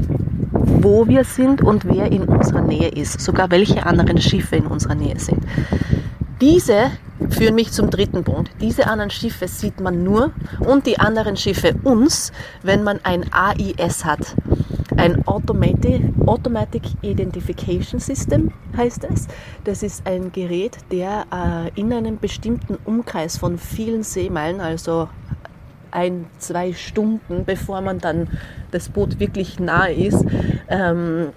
wo wir sind und wer in unserer Nähe ist, sogar welche anderen Schiffe in unserer Nähe sind. Diese führen mich zum dritten Punkt. Diese anderen Schiffe sieht man nur und die anderen Schiffe uns, wenn man ein AIS hat. Ein Automatic, Automatic Identification System heißt es. Das ist ein Gerät, der äh, in einem bestimmten Umkreis von vielen Seemeilen, also ein, zwei Stunden, bevor man dann das Boot wirklich nahe ist, ähm,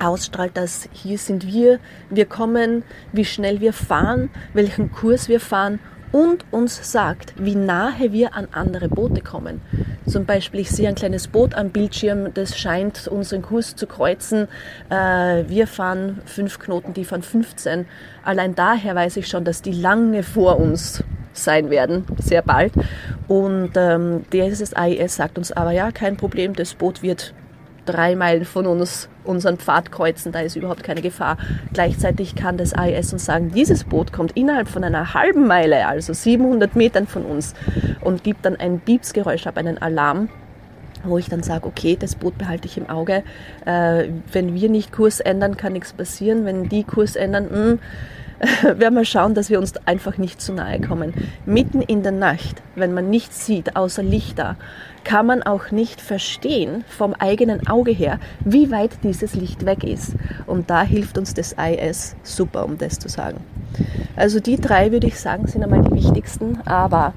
ausstrahlt, dass hier sind wir, wir kommen, wie schnell wir fahren, welchen Kurs wir fahren und uns sagt, wie nahe wir an andere Boote kommen. Zum Beispiel, ich sehe ein kleines Boot am Bildschirm, das scheint unseren Kurs zu kreuzen. Äh, wir fahren fünf Knoten, die fahren 15. Allein daher weiß ich schon, dass die lange vor uns sein werden, sehr bald. Und ähm, dieses AIS sagt uns aber, ja, kein Problem, das Boot wird drei Meilen von uns unseren Pfad kreuzen, da ist überhaupt keine Gefahr. Gleichzeitig kann das AIS uns sagen, dieses Boot kommt innerhalb von einer halben Meile, also 700 Metern von uns und gibt dann ein Piepsgeräusch ab, einen Alarm, wo ich dann sage, okay, das Boot behalte ich im Auge. Äh, wenn wir nicht Kurs ändern, kann nichts passieren. Wenn die Kurs ändern, mh, hm, werden wir schauen, dass wir uns einfach nicht zu nahe kommen. Mitten in der Nacht, wenn man nichts sieht außer Lichter, kann man auch nicht verstehen vom eigenen Auge her, wie weit dieses Licht weg ist. Und da hilft uns das IS super, um das zu sagen. Also die drei, würde ich sagen, sind einmal die wichtigsten, aber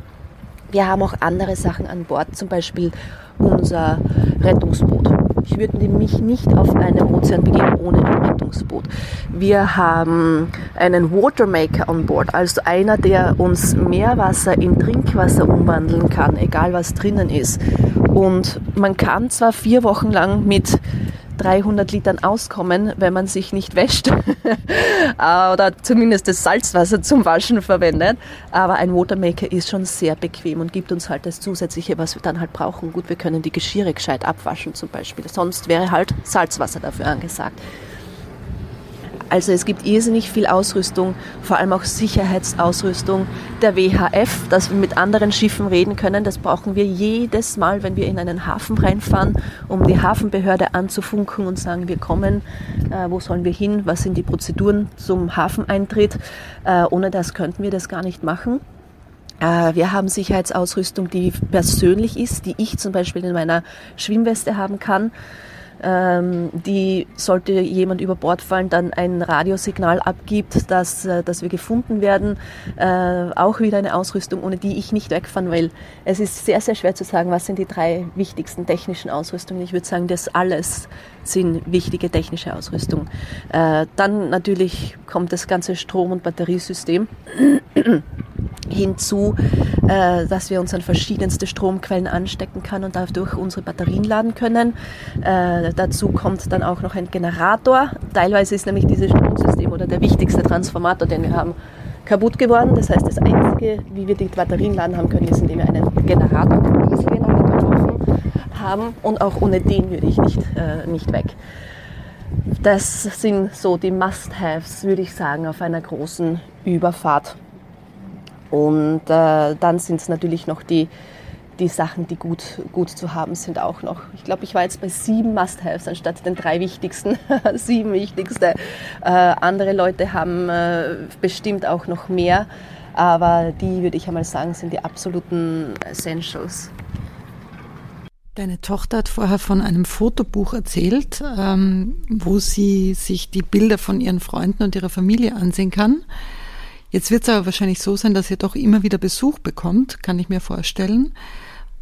wir haben auch andere Sachen an Bord, zum Beispiel unser Rettungsboot. Ich würde mich nicht auf einen Ozean begeben ohne Rettungsboot. Wir haben einen Watermaker an Bord, also einer, der uns Meerwasser in Trinkwasser umwandeln kann, egal was drinnen ist. Und man kann zwar vier Wochen lang mit 300 Litern auskommen, wenn man sich nicht wäscht oder zumindest das Salzwasser zum Waschen verwendet. Aber ein Watermaker ist schon sehr bequem und gibt uns halt das Zusätzliche, was wir dann halt brauchen. Gut, wir können die Geschirre gescheit abwaschen zum Beispiel. Sonst wäre halt Salzwasser dafür angesagt. Also es gibt irrsinnig viel Ausrüstung, vor allem auch Sicherheitsausrüstung. Der WHF, dass wir mit anderen Schiffen reden können, das brauchen wir jedes Mal, wenn wir in einen Hafen reinfahren, um die Hafenbehörde anzufunken und sagen, wir kommen, äh, wo sollen wir hin, was sind die Prozeduren zum Hafeneintritt. Äh, ohne das könnten wir das gar nicht machen. Äh, wir haben Sicherheitsausrüstung, die persönlich ist, die ich zum Beispiel in meiner Schwimmweste haben kann ähm, die, sollte jemand über Bord fallen, dann ein Radiosignal abgibt, dass, äh, dass wir gefunden werden. Äh, auch wieder eine Ausrüstung, ohne die ich nicht wegfahren will. Es ist sehr, sehr schwer zu sagen, was sind die drei wichtigsten technischen Ausrüstungen. Ich würde sagen, das alles sind wichtige technische Ausrüstung. Äh, dann natürlich kommt das ganze Strom- und Batteriesystem hinzu, äh, dass wir uns an verschiedenste Stromquellen anstecken können und dadurch unsere Batterien laden können. Äh, dazu kommt dann auch noch ein Generator. Teilweise ist nämlich dieses Stromsystem oder der wichtigste Transformator, den wir haben, kaputt geworden. Das heißt, das Einzige, wie wir die Batterien laden haben können, ist, indem wir einen Generator, einen Dieselgenerator kaufen haben. Und auch ohne den würde ich nicht, äh, nicht weg. Das sind so die Must-Haves, würde ich sagen, auf einer großen Überfahrt. Und äh, dann sind es natürlich noch die, die Sachen, die gut, gut zu haben sind, auch noch. Ich glaube, ich war jetzt bei sieben Must-Haves anstatt den drei wichtigsten. sieben wichtigste. Äh, andere Leute haben äh, bestimmt auch noch mehr, aber die, würde ich einmal sagen, sind die absoluten Essentials. Deine Tochter hat vorher von einem Fotobuch erzählt, ähm, wo sie sich die Bilder von ihren Freunden und ihrer Familie ansehen kann. Jetzt wird es aber wahrscheinlich so sein, dass ihr doch immer wieder Besuch bekommt, kann ich mir vorstellen.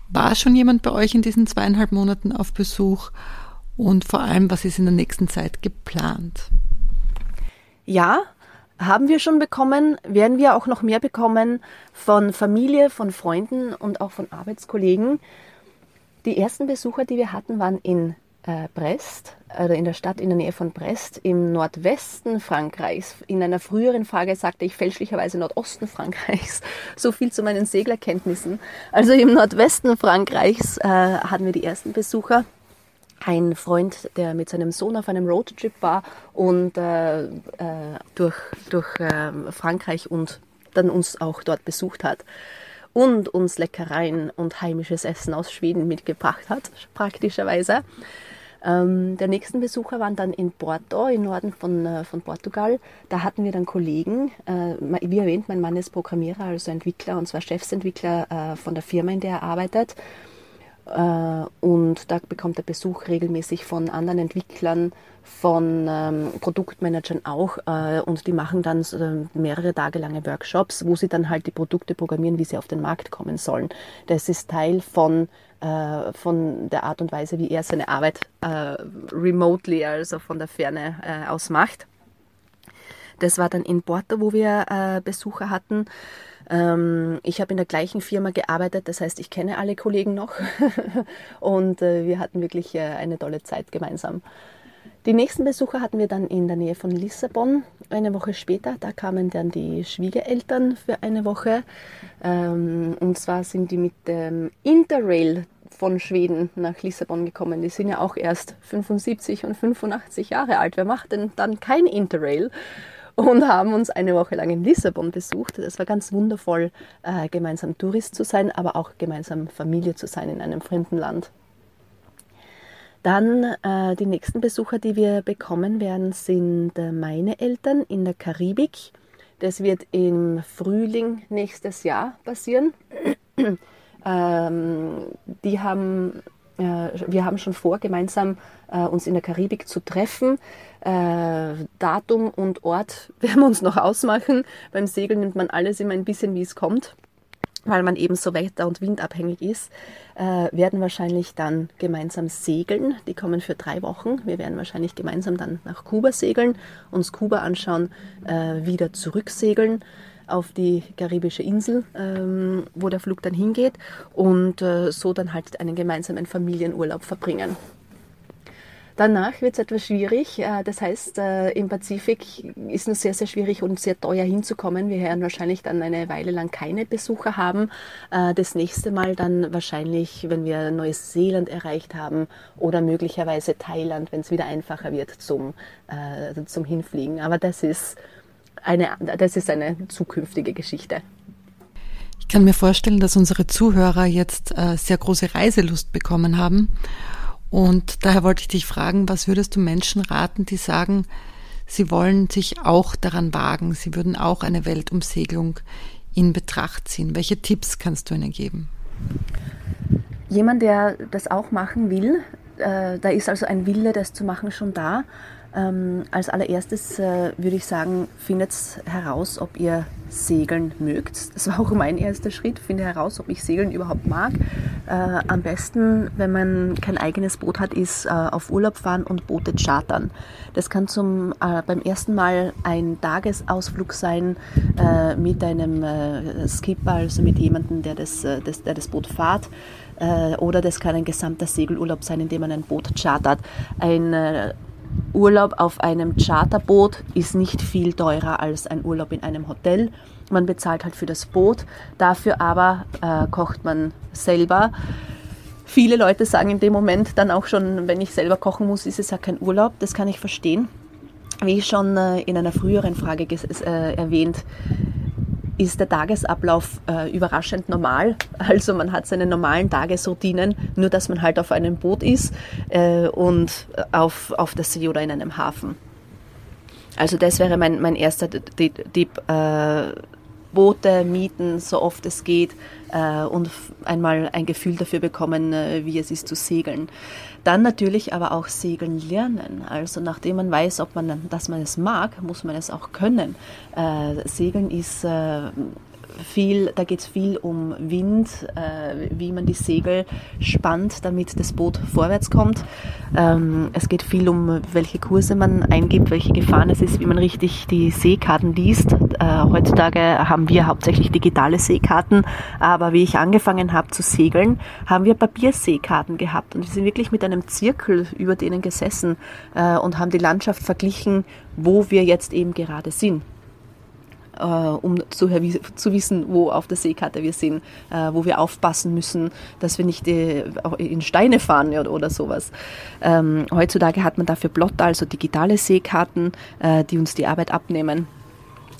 War schon jemand bei euch in diesen zweieinhalb Monaten auf Besuch? Und vor allem, was ist in der nächsten Zeit geplant? Ja, haben wir schon bekommen, werden wir auch noch mehr bekommen von Familie, von Freunden und auch von Arbeitskollegen. Die ersten Besucher, die wir hatten, waren in äh, Brest oder in der Stadt in der Nähe von Brest im Nordwesten Frankreichs. In einer früheren Frage sagte ich fälschlicherweise Nordosten Frankreichs. So viel zu meinen Seglerkenntnissen. Also im Nordwesten Frankreichs äh, hatten wir die ersten Besucher. Ein Freund, der mit seinem Sohn auf einem Roadtrip war und äh, äh, durch, durch äh, Frankreich und dann uns auch dort besucht hat und uns Leckereien und heimisches Essen aus Schweden mitgebracht hat, praktischerweise. Ähm, der nächsten Besucher waren dann in Porto, im Norden von, äh, von Portugal. Da hatten wir dann Kollegen. Äh, wie erwähnt, mein Mann ist Programmierer, also Entwickler und zwar Chefsentwickler äh, von der Firma, in der er arbeitet. Äh, und da bekommt er Besuch regelmäßig von anderen Entwicklern, von ähm, Produktmanagern auch. Äh, und die machen dann äh, mehrere Tage lange Workshops, wo sie dann halt die Produkte programmieren, wie sie auf den Markt kommen sollen. Das ist Teil von äh, von der Art und Weise, wie er seine Arbeit äh, remotely, also von der Ferne äh, aus macht. Das war dann in Porto, wo wir Besucher hatten. Ähm, ich habe in der gleichen Firma gearbeitet, das heißt, ich kenne alle Kollegen noch und äh, wir hatten wirklich äh, eine tolle Zeit gemeinsam. Die nächsten Besucher hatten wir dann in der Nähe von Lissabon. Eine Woche später, da kamen dann die Schwiegereltern für eine Woche. Ähm, und zwar sind die mit dem Interrail von Schweden nach Lissabon gekommen. Die sind ja auch erst 75 und 85 Jahre alt. Wer macht denn dann kein Interrail? Und haben uns eine Woche lang in Lissabon besucht. Es war ganz wundervoll, äh, gemeinsam Tourist zu sein, aber auch gemeinsam Familie zu sein in einem fremden Land. Dann äh, die nächsten Besucher, die wir bekommen werden, sind äh, meine Eltern in der Karibik. Das wird im Frühling nächstes Jahr passieren. ähm, die haben, wir haben schon vor, gemeinsam äh, uns in der Karibik zu treffen. Äh, Datum und Ort werden wir uns noch ausmachen. Beim Segeln nimmt man alles immer ein bisschen, wie es kommt weil man eben so wetter- und windabhängig ist, äh, werden wahrscheinlich dann gemeinsam segeln. Die kommen für drei Wochen. Wir werden wahrscheinlich gemeinsam dann nach Kuba segeln, uns Kuba anschauen, äh, wieder zurücksegeln auf die karibische Insel, ähm, wo der Flug dann hingeht und äh, so dann halt einen gemeinsamen Familienurlaub verbringen. Danach wird es etwas schwierig. Äh, das heißt, äh, im Pazifik ist es sehr, sehr schwierig und sehr teuer hinzukommen. Wir werden wahrscheinlich dann eine Weile lang keine Besucher haben. Äh, das nächste Mal dann wahrscheinlich, wenn wir Neuseeland erreicht haben oder möglicherweise Thailand, wenn es wieder einfacher wird zum, zum Hinfliegen. Aber das ist eine, das ist eine zukünftige Geschichte. Ich kann mir vorstellen, dass unsere Zuhörer jetzt sehr große Reiselust bekommen haben und daher wollte ich dich fragen, was würdest du Menschen raten, die sagen, sie wollen sich auch daran wagen, sie würden auch eine Weltumsegelung in Betracht ziehen? Welche Tipps kannst du ihnen geben? Jemand, der das auch machen will, äh, da ist also ein Wille, das zu machen, schon da. Ähm, als allererstes äh, würde ich sagen, findet heraus, ob ihr Segeln mögt. Das war auch mein erster Schritt. Finde heraus, ob ich Segeln überhaupt mag. Äh, am besten, wenn man kein eigenes Boot hat, ist äh, auf Urlaub fahren und Boote chartern. Das kann zum, äh, beim ersten Mal ein Tagesausflug sein äh, mit einem äh, Skipper, also mit jemandem, der das, das, der das Boot fahrt oder das kann ein gesamter Segelurlaub sein, in dem man ein Boot chartert. Ein Urlaub auf einem Charterboot ist nicht viel teurer als ein Urlaub in einem Hotel. Man bezahlt halt für das Boot, dafür aber äh, kocht man selber. Viele Leute sagen in dem Moment dann auch schon, wenn ich selber kochen muss, ist es ja kein Urlaub. Das kann ich verstehen. Wie schon äh, in einer früheren Frage äh, erwähnt, ist der Tagesablauf äh, überraschend normal. Also man hat seine normalen Tagesroutinen, nur dass man halt auf einem Boot ist äh, und auf, auf der See oder in einem Hafen. Also das wäre mein, mein erster Tipp. Äh, Boote mieten, so oft es geht äh, und einmal ein Gefühl dafür bekommen, äh, wie es ist zu segeln. Dann natürlich aber auch segeln lernen. Also nachdem man weiß, ob man, dass man es mag, muss man es auch können. Äh, segeln ist äh, viel, da geht es viel um Wind, äh, wie man die Segel spannt, damit das Boot vorwärts kommt. Ähm, es geht viel um, welche Kurse man eingibt, welche Gefahren es ist, wie man richtig die Seekarten liest. Äh, heutzutage haben wir hauptsächlich digitale Seekarten, aber wie ich angefangen habe zu segeln, haben wir Papierseekarten gehabt und wir sind wirklich mit einem Zirkel über denen gesessen äh, und haben die Landschaft verglichen, wo wir jetzt eben gerade sind äh, um zu, zu, wissen, wo auf der Seekarte wir sind, äh, wo wir aufpassen müssen, dass wir nicht äh, in Steine fahren oder, oder sowas. Ähm, heutzutage hat man dafür Plotter, also digitale Seekarten, äh, die uns die Arbeit abnehmen.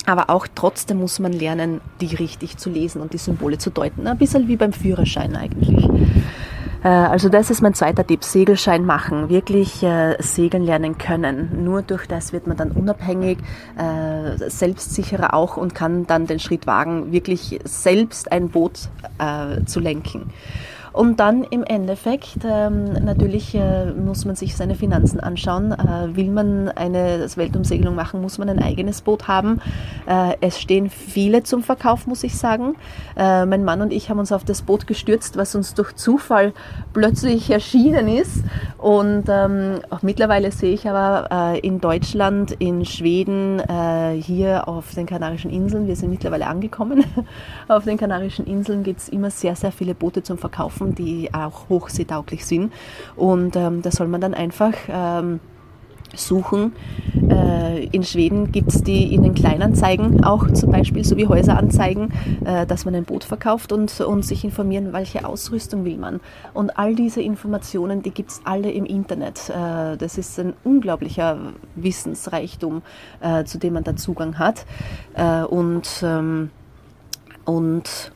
Aber auch trotzdem muss man lernen, die richtig zu lesen und die Symbole zu deuten. Ein bisschen wie beim Führerschein eigentlich. Äh, also das ist mein zweiter Tipp, Segelschein machen, wirklich äh, segeln lernen können. Nur durch das wird man dann unabhängig, äh, selbstsicherer auch und kann dann den Schritt wagen, wirklich selbst ein Boot äh, zu lenken. Und dann im Endeffekt, ähm, natürlich äh, muss man sich seine Finanzen anschauen. Äh, will man eine Weltumsegelung machen, muss man ein eigenes Boot haben. Äh, es stehen viele zum Verkauf, muss ich sagen. Äh, mein Mann und ich haben uns auf das Boot gestürzt, was uns durch Zufall plötzlich erschienen ist. Und ähm, auch mittlerweile sehe ich aber äh, in Deutschland, in Schweden, äh, hier auf den Kanarischen Inseln, wir sind mittlerweile angekommen, auf den Kanarischen Inseln gibt es immer sehr, sehr viele Boote zum Verkaufen Waffen, die auch hochseetauglich sind. Und ähm, da soll man dann einfach ähm, suchen. Äh, in Schweden gibt es die in den Kleinanzeigen auch zum Beispiel, so wie Häuseranzeigen, äh, dass man ein Boot verkauft und, und sich informieren, welche Ausrüstung will man. Und all diese Informationen, die gibt es alle im Internet. Äh, das ist ein unglaublicher Wissensreichtum, äh, zu dem man da Zugang hat. Äh, und, ähm, und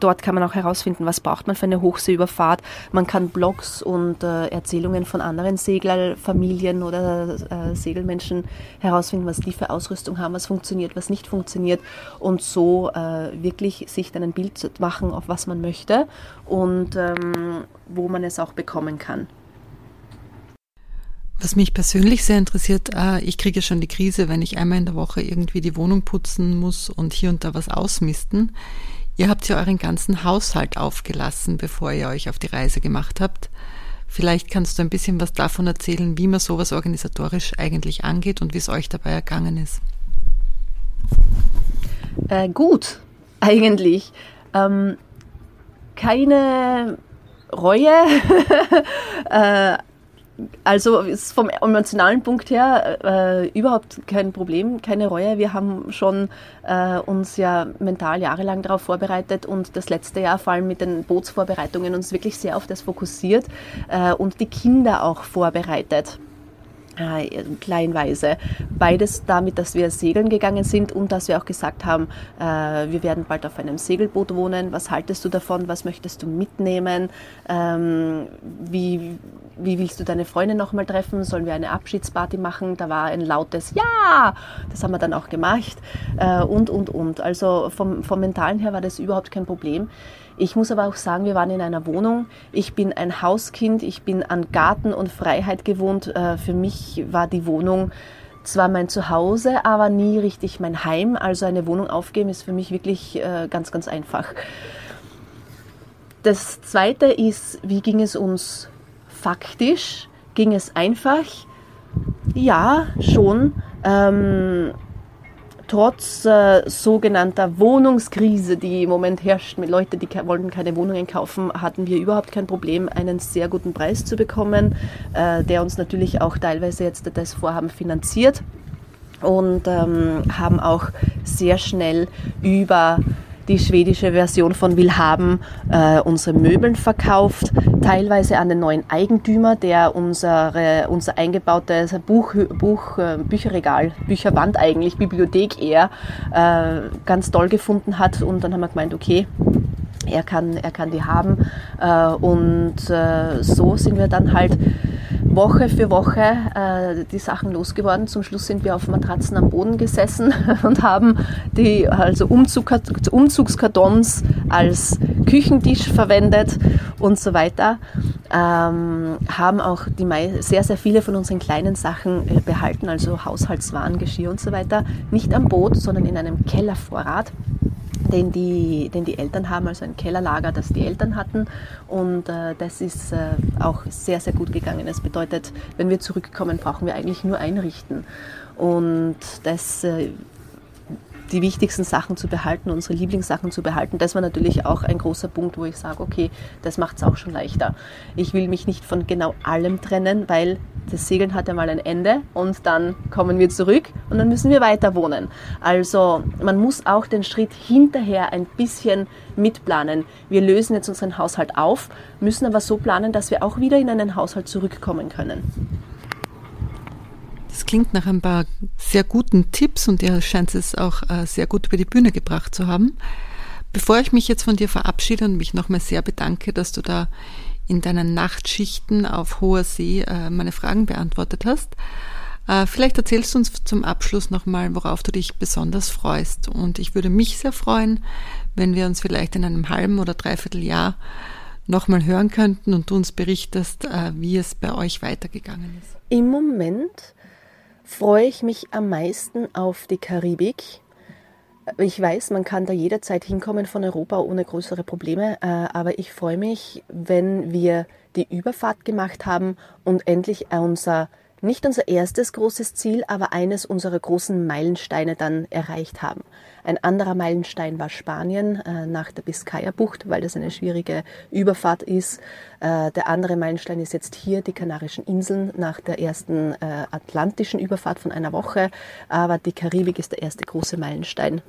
dort kann man auch herausfinden, was braucht man für eine Hochseeüberfahrt. Man kann Blogs und äh, Erzählungen von anderen Seglerfamilien oder äh, Segelmenschen herausfinden, was die für Ausrüstung haben, was funktioniert, was nicht funktioniert und so äh, wirklich sich dann ein Bild machen, auf was man möchte und ähm, wo man es auch bekommen kann. Was mich persönlich sehr interessiert, äh, ich kriege schon die Krise, wenn ich einmal in der Woche irgendwie die Wohnung putzen muss und hier und da was ausmisten. Ihr habt ja euren ganzen Haushalt aufgelassen, bevor ihr euch auf die Reise gemacht habt. Vielleicht kannst du ein bisschen was davon erzählen, wie man sowas organisatorisch eigentlich angeht und wie es euch dabei ergangen ist. Äh, gut, eigentlich. Ähm, keine Reue. äh, also ist vom emotionalen Punkt her äh, überhaupt kein Problem, keine Reue. Wir haben schon äh, uns ja mental jahrelang darauf vorbereitet und das letzte Jahr vor allem mit den Bootsvorbereitungen uns wirklich sehr auf das fokussiert äh, und die Kinder auch vorbereitet kleinweise. Beides damit, dass wir segeln gegangen sind und dass wir auch gesagt haben, äh, wir werden bald auf einem Segelboot wohnen. Was haltest du davon? Was möchtest du mitnehmen? Ähm, wie, wie willst du deine Freunde nochmal treffen? Sollen wir eine Abschiedsparty machen? Da war ein lautes Ja! Das haben wir dann auch gemacht. Äh, und, und, und. Also vom, vom Mentalen her war das überhaupt kein Problem. Ich muss aber auch sagen, wir waren in einer Wohnung. Ich bin ein Hauskind, ich bin an Garten und Freiheit gewohnt. Äh, für mich war die Wohnung zwar mein Zuhause, aber nie richtig mein Heim. Also eine Wohnung aufgeben ist für mich wirklich äh, ganz, ganz einfach. Das Zweite ist, wie ging es uns faktisch? Ging es einfach? Ja, schon. Ähm, trotz äh, sogenannter Wohnungskrise, die im Moment herrscht, mit Leuten, die ke wollten keine Wohnungen kaufen, hatten wir überhaupt kein Problem, einen sehr guten Preis zu bekommen, äh, der uns natürlich auch teilweise jetzt das Vorhaben finanziert und ähm, haben auch sehr schnell über die schwedische Version von Willhaben äh, unsere Möbeln verkauft, teilweise an den neuen Eigentümer, der unsere, unser eingebautes Buch, Buch, äh, Bücherregal, Bücherwand eigentlich, Bibliothek eher, äh, ganz toll gefunden hat. Und dann haben wir gemeint, okay, er kann, er kann die haben. Äh, und äh, so sind wir dann halt Woche für Woche äh, die Sachen losgeworden. Zum Schluss sind wir auf Matratzen am Boden gesessen und haben die also Umzug, Umzugskartons als Küchentisch verwendet und so weiter. Ähm, haben auch die sehr, sehr viele von unseren kleinen Sachen äh, behalten, also Haushaltswaren, Geschirr und so weiter, nicht am Boot, sondern in einem Kellervorrat den die, den die Eltern haben, also ein Kellerlager, das die Eltern hatten. Und äh, das ist äh, auch sehr, sehr gut gegangen. Das bedeutet, wenn wir zurückkommen, brauchen wir eigentlich nur einrichten. Und das äh, die wichtigsten Sachen zu behalten, unsere Lieblingssachen zu behalten. Das war natürlich auch ein großer Punkt, wo ich sage, okay, das macht es auch schon leichter. Ich will mich nicht von genau allem trennen, weil das Segeln hat ja mal ein Ende und dann kommen wir zurück und dann müssen wir weiter wohnen. Also man muss auch den Schritt hinterher ein bisschen mitplanen. Wir lösen jetzt unseren Haushalt auf, müssen aber so planen, dass wir auch wieder in einen Haushalt zurückkommen können. Das klingt nach ein paar sehr guten Tipps und ihr scheint es auch äh, sehr gut über die Bühne gebracht zu haben. Bevor ich mich jetzt von dir verabschiede und mich nochmal sehr bedanke, dass du da in deinen Nachtschichten auf hoher See äh, meine Fragen beantwortet hast, äh, vielleicht erzählst du uns zum Abschluss nochmal, worauf du dich besonders freust. Und ich würde mich sehr freuen, wenn wir uns vielleicht in einem halben oder dreiviertel Jahr nochmal hören könnten und du uns berichtest, wie es bei euch weitergegangen ist. Im Moment freue ich mich am meisten auf die Karibik. Ich weiß, man kann da jederzeit hinkommen von Europa ohne größere Probleme, äh, aber ich freue mich, wenn wir die Überfahrt gemacht haben und endlich unser nicht unser erstes großes Ziel, aber eines unserer großen Meilensteine dann erreicht haben. Ein anderer Meilenstein war Spanien äh, nach der Biskaya-Bucht, weil das eine schwierige Überfahrt ist. Äh, der andere Meilenstein ist jetzt hier die Kanarischen Inseln nach der ersten äh, atlantischen Überfahrt von einer Woche. Aber die Karibik ist der erste große Meilenstein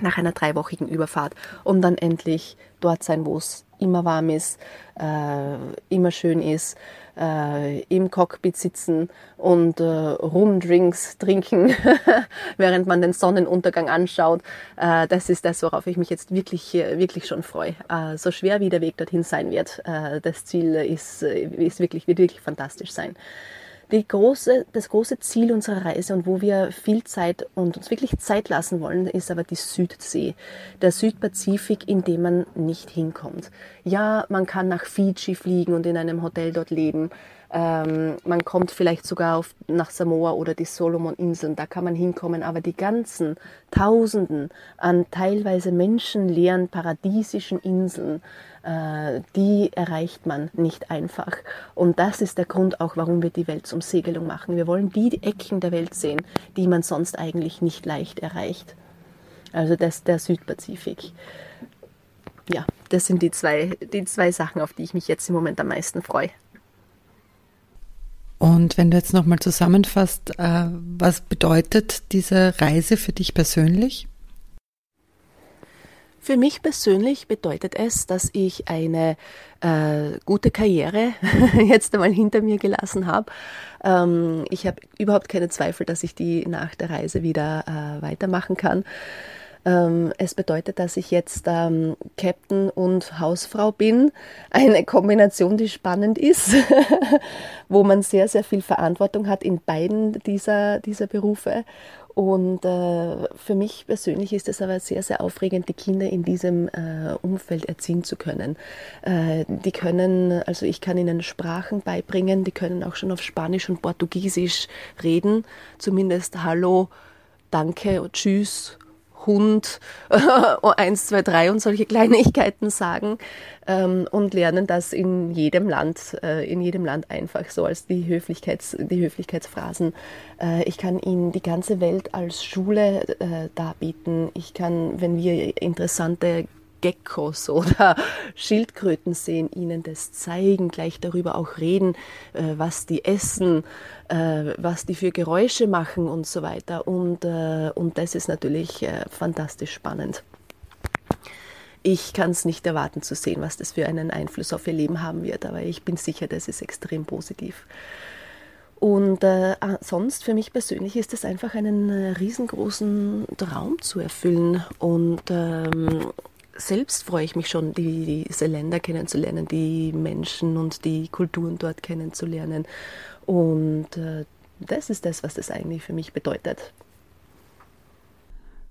nach einer dreiwöchigen Überfahrt, um dann endlich dort sein, wo es immer warm ist, äh, immer schön ist, äh, im Cockpit sitzen und äh, Rumdrinks trinken, während man den Sonnenuntergang anschaut. Äh, das ist das, worauf ich mich jetzt wirklich, wirklich schon freue. Äh, so schwer wie der Weg dorthin sein wird, äh, das Ziel ist, äh, ist wirklich, wird wirklich fantastisch sein große, das große Ziel unserer Reise und wo wir viel Zeit und uns wirklich Zeit lassen wollen, ist aber die Südsee, der Südpazifik, in dem man nicht hinkommt. Ja, man kann nach Fiji fliegen und in einem Hotel dort leben. Ähm, man kommt vielleicht sogar auf, nach Samoa oder die Solomon-Inseln, da kann man hinkommen, aber die ganzen Tausenden an teilweise menschenleeren paradiesischen Inseln, äh, die erreicht man nicht einfach. Und das ist der Grund auch, warum wir die Weltumsegelung machen. Wir wollen die Ecken der Welt sehen, die man sonst eigentlich nicht leicht erreicht. Also das der Südpazifik. Ja, das sind die zwei, die zwei Sachen, auf die ich mich jetzt im Moment am meisten freue. Und wenn du jetzt nochmal zusammenfasst, äh, was bedeutet diese Reise für dich persönlich? Für mich persönlich bedeutet es, dass ich eine äh, gute Karriere jetzt einmal hinter mir gelassen habe. Ähm, ich habe überhaupt keine Zweifel, dass ich die nach der Reise wieder äh, weitermachen kann. Ähm, es bedeutet, dass ich jetzt ähm, Captain und Hausfrau bin. Eine Kombination, die spannend ist, wo man sehr, sehr viel Verantwortung hat in beiden dieser, dieser Berufe und äh, für mich persönlich ist es aber sehr, sehr aufregend, die Kinder in diesem äh, Umfeld erziehen zu können. Äh, die können, also ich kann ihnen Sprachen beibringen, die können auch schon auf Spanisch und Portugiesisch reden, zumindest Hallo, Danke und Tschüss Hund, eins, zwei, drei und solche Kleinigkeiten sagen ähm, und lernen das in jedem Land, äh, in jedem Land einfach so als die, Höflichkeits, die Höflichkeitsphrasen. Äh, ich kann ihnen die ganze Welt als Schule äh, darbieten. Ich kann, wenn wir interessante Geckos oder Schildkröten sehen, ihnen das zeigen, gleich darüber auch reden, äh, was die essen, äh, was die für Geräusche machen und so weiter. Und, äh, und das ist natürlich fantastisch spannend. Ich kann es nicht erwarten zu sehen, was das für einen Einfluss auf ihr Leben haben wird, aber ich bin sicher, das ist extrem positiv. Und äh, sonst für mich persönlich ist es einfach einen riesengroßen Traum zu erfüllen. Und ähm, selbst freue ich mich schon, die, diese Länder kennenzulernen, die Menschen und die Kulturen dort kennenzulernen. Und äh, das ist das, was das eigentlich für mich bedeutet.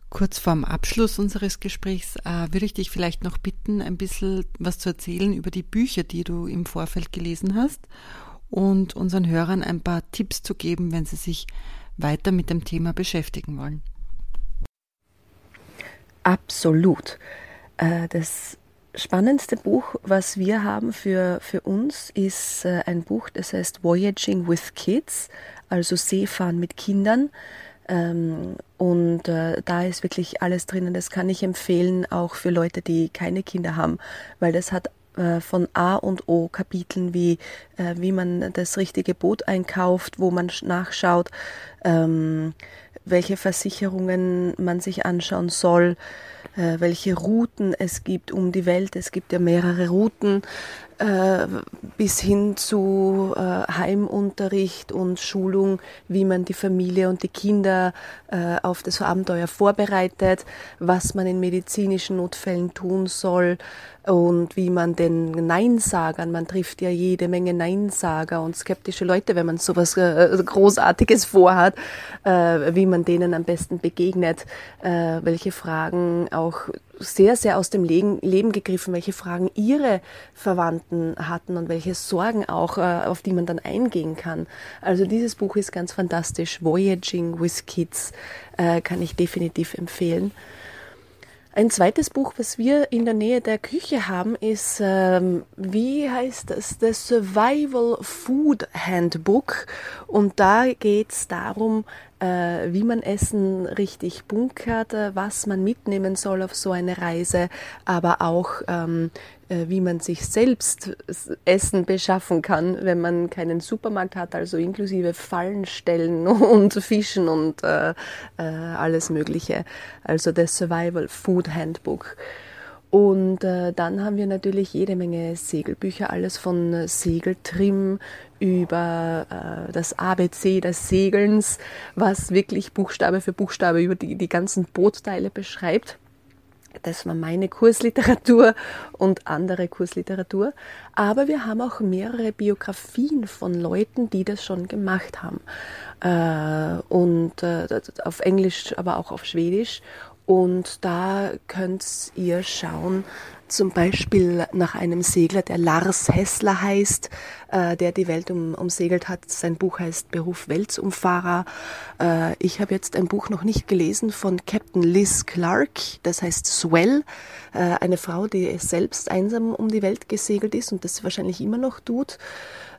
Kurz vorm Abschluss unseres Gesprächs äh, würde ich dich vielleicht noch bitten, ein bisschen was zu erzählen über die Bücher, die du im Vorfeld gelesen hast und unseren Hörern ein paar Tipps zu geben, wenn sie sich weiter mit dem Thema beschäftigen wollen. Absolut. Äh, das spannendste Buch, was wir haben für, für uns, ist äh, ein Buch, das heißt Voyaging with Kids, also Seefahren mit Kindern. Ähm, und äh, da ist wirklich alles drinnen. Das kann ich empfehlen, auch für Leute, die keine Kinder haben, weil das hat von A und O Kapiteln wie wie man das richtige Boot einkauft, wo man nachschaut, ähm, welche Versicherungen man sich anschauen soll, äh, welche Routen es gibt um die Welt. Es gibt ja mehrere Routen äh, bis hin zu äh, Heimunterricht und Schulung, wie man die Familie und die Kinder äh, auf das Abenteuer vorbereitet, was man in medizinischen Notfällen tun soll und wie man den Neinsagern, man trifft ja jede Menge Neinsager und skeptische Leute, wenn man sowas äh, Großartiges vorhat, äh, wie man denen am besten begegnet, äh, welche Fragen auch sehr, sehr aus dem Leben gegriffen, welche Fragen ihre Verwandten hatten und welche Sorgen auch, auf die man dann eingehen kann. Also dieses Buch ist ganz fantastisch. Voyaging with Kids kann ich definitiv empfehlen. Ein zweites Buch, was wir in der Nähe der Küche haben, ist, ähm, wie heißt das, The Survival Food Handbook. Und da geht es darum, wie man Essen richtig bunkert, äh, was man mitnehmen soll auf so eine Reise, aber auch ähm, äh, wie man sich selbst Essen beschaffen kann, wenn man keinen Supermarkt hat, also inklusive Fallen stellen und Fischen und äh, äh, alles Mögliche. Also das Survival Food Handbook. Und äh, dann haben wir natürlich jede Menge Segelbücher, alles von Segeltrim über äh, das ABC des Segelns, was wirklich Buchstabe für Buchstabe über die, die ganzen Bootteile beschreibt. Das war meine Kursliteratur und andere Kursliteratur. Aber wir haben auch mehrere Biografien von Leuten, die das schon gemacht haben. Äh, und äh, auf Englisch, aber auch auf Schwedisch. Und da könnt ihr schauen, zum Beispiel nach einem Segler, der Lars Hessler heißt, äh, der die Welt um, umsegelt hat. Sein Buch heißt Beruf Weltumfahrer. Äh, ich habe jetzt ein Buch noch nicht gelesen von Captain Liz Clark, das heißt Swell, äh, eine Frau, die selbst einsam um die Welt gesegelt ist und das wahrscheinlich immer noch tut.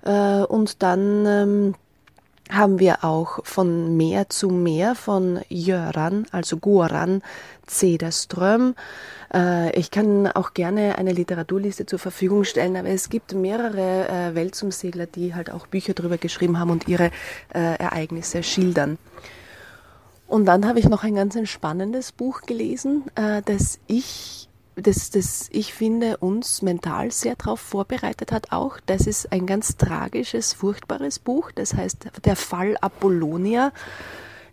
Äh, und dann ähm, haben wir auch von Meer zu Meer von Jöran, also Goran Cederström. Äh, ich kann auch gerne eine Literaturliste zur Verfügung stellen, aber es gibt mehrere äh, Weltumsegler, die halt auch Bücher darüber geschrieben haben und ihre äh, Ereignisse schildern. Und dann habe ich noch ein ganz spannendes Buch gelesen, das ich das, das ich finde, uns mental sehr darauf vorbereitet hat auch. Das ist ein ganz tragisches, furchtbares Buch. Das heißt Der Fall Apollonia.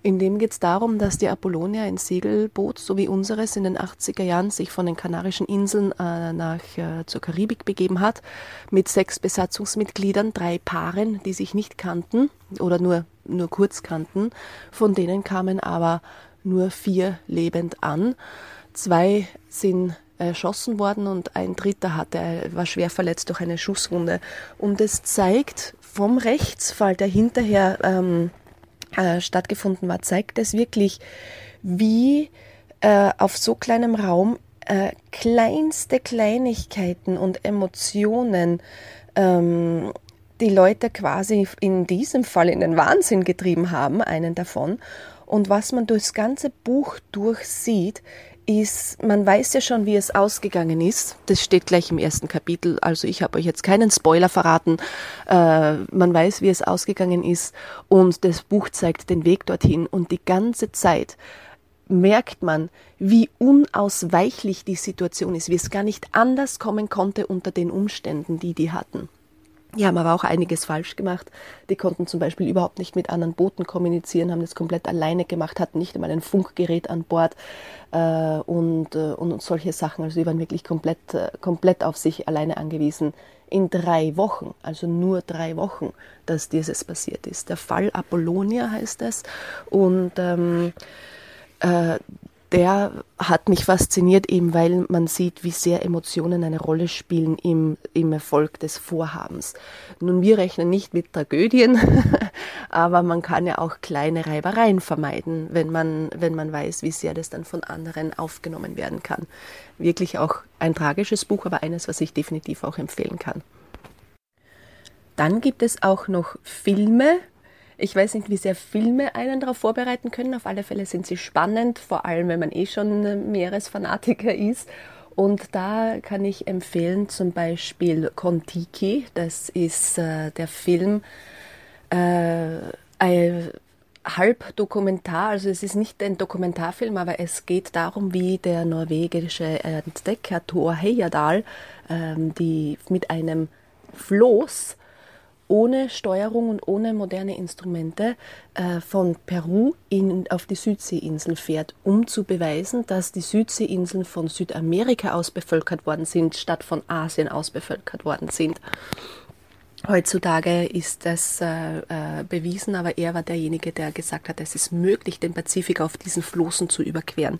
In dem geht es darum, dass die Apollonia ein Segelboot, so wie unseres, in den 80er Jahren sich von den Kanarischen Inseln äh, nach, äh, zur Karibik begeben hat, mit sechs Besatzungsmitgliedern, drei Paaren, die sich nicht kannten oder nur, nur kurz kannten. Von denen kamen aber nur vier lebend an. Zwei sind erschossen worden und ein dritter hatte, war schwer verletzt durch eine Schusswunde. Und es zeigt vom Rechtsfall, der hinterher ähm, äh, stattgefunden war, zeigt es wirklich, wie äh, auf so kleinem Raum äh, kleinste Kleinigkeiten und Emotionen ähm, die Leute quasi in diesem Fall in den Wahnsinn getrieben haben, einen davon. Und was man durchs ganze Buch durchsieht, ist, man weiß ja schon, wie es ausgegangen ist. Das steht gleich im ersten Kapitel. Also ich habe euch jetzt keinen Spoiler verraten. Äh, man weiß, wie es ausgegangen ist und das Buch zeigt den Weg dorthin und die ganze Zeit merkt man, wie unausweichlich die Situation ist, wie es gar nicht anders kommen konnte unter den Umständen, die die hatten. Die haben aber auch einiges falsch gemacht. Die konnten zum Beispiel überhaupt nicht mit anderen Booten kommunizieren, haben das komplett alleine gemacht, hatten nicht einmal ein Funkgerät an Bord äh, und, äh, und solche Sachen. Also die waren wirklich komplett, äh, komplett auf sich alleine angewiesen. In drei Wochen, also nur drei Wochen, dass dieses passiert ist. Der Fall Apollonia heißt es. Und ähm, äh, der hat mich fasziniert, eben weil man sieht, wie sehr Emotionen eine Rolle spielen im, im Erfolg des Vorhabens. Nun, wir rechnen nicht mit Tragödien, aber man kann ja auch kleine Reibereien vermeiden, wenn man, wenn man weiß, wie sehr das dann von anderen aufgenommen werden kann. Wirklich auch ein tragisches Buch, aber eines, was ich definitiv auch empfehlen kann. Dann gibt es auch noch Filme, ich weiß nicht, wie sehr Filme einen darauf vorbereiten können. Auf alle Fälle sind sie spannend, vor allem wenn man eh schon Meeresfanatiker ist. Und da kann ich empfehlen zum Beispiel Kontiki. Das ist äh, der Film, äh, ein halb Dokumentar, also es ist nicht ein Dokumentarfilm, aber es geht darum, wie der norwegische Entdecker Thor Heyerdahl ähm, die mit einem Floß ohne Steuerung und ohne moderne Instrumente äh, von Peru in, auf die Südseeinseln fährt, um zu beweisen, dass die Südseeinseln von Südamerika aus bevölkert worden sind, statt von Asien aus bevölkert worden sind. Heutzutage ist das äh, äh, bewiesen, aber er war derjenige, der gesagt hat, es ist möglich, den Pazifik auf diesen Flossen zu überqueren.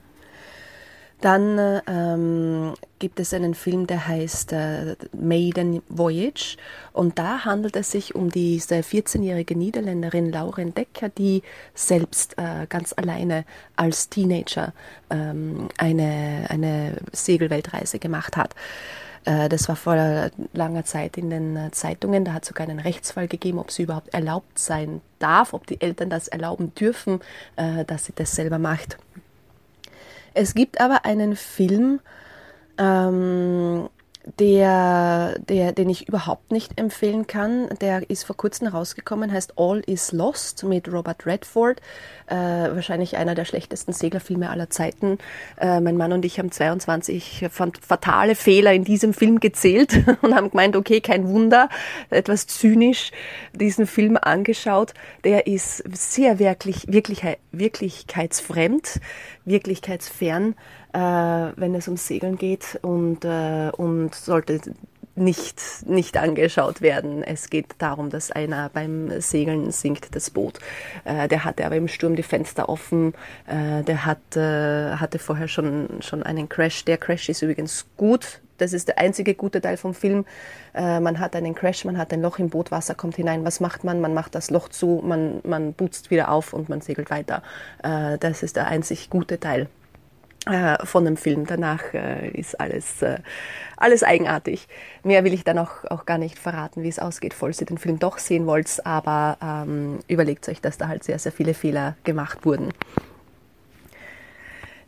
Dann ähm, gibt es einen Film, der heißt äh, Maiden Voyage und da handelt es sich um diese 14-jährige Niederländerin Lauren Decker, die selbst äh, ganz alleine als Teenager ähm, eine, eine Segelweltreise gemacht hat. Äh, das war vor langer Zeit in den Zeitungen. Da hat es sogar einen Rechtsfall gegeben, ob sie überhaupt erlaubt sein darf, ob die Eltern das erlauben dürfen, äh, dass sie das selber macht. Es gibt aber einen Film, ähm, der, der, den ich überhaupt nicht empfehlen kann. Der ist vor kurzem rausgekommen, heißt All is Lost mit Robert Redford. Äh, wahrscheinlich einer der schlechtesten Seglerfilme aller Zeiten. Äh, mein Mann und ich haben 22 fatale Fehler in diesem Film gezählt und haben gemeint, okay, kein Wunder, etwas zynisch diesen Film angeschaut. Der ist sehr wirklich, wirklich, wirklichkeitsfremd, wirklichkeitsfern äh, wenn es ums Segeln geht und, äh, und sollte nicht, nicht angeschaut werden. Es geht darum, dass einer beim Segeln sinkt das Boot. Äh, der hatte aber im Sturm die Fenster offen. Äh, der hat, äh, hatte vorher schon, schon einen Crash. Der Crash ist übrigens gut. Das ist der einzige gute Teil vom Film. Äh, man hat einen Crash, man hat ein Loch im Boot, Wasser kommt hinein. Was macht man? Man macht das Loch zu, man, man putzt wieder auf und man segelt weiter. Äh, das ist der einzig gute Teil äh, von dem Film. Danach äh, ist alles, äh, alles eigenartig. Mehr will ich dann auch, auch gar nicht verraten, wie es ausgeht, falls ihr den Film doch sehen wollt. Aber ähm, überlegt euch, dass da halt sehr, sehr viele Fehler gemacht wurden.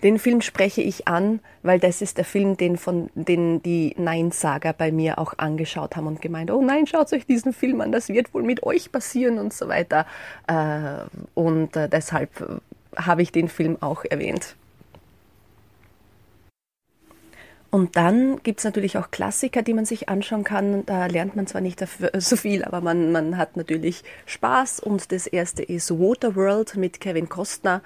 Den Film spreche ich an, weil das ist der Film, den von den die Nein-Sager bei mir auch angeschaut haben und gemeint, oh nein, schaut euch diesen Film an, das wird wohl mit euch passieren und so weiter. Äh, und äh, deshalb habe ich den Film auch erwähnt. Und dann gibt es natürlich auch Klassiker, die man sich anschauen kann. Da lernt man zwar nicht so viel, aber man, man hat natürlich Spaß. Und das erste ist Waterworld mit Kevin Costner.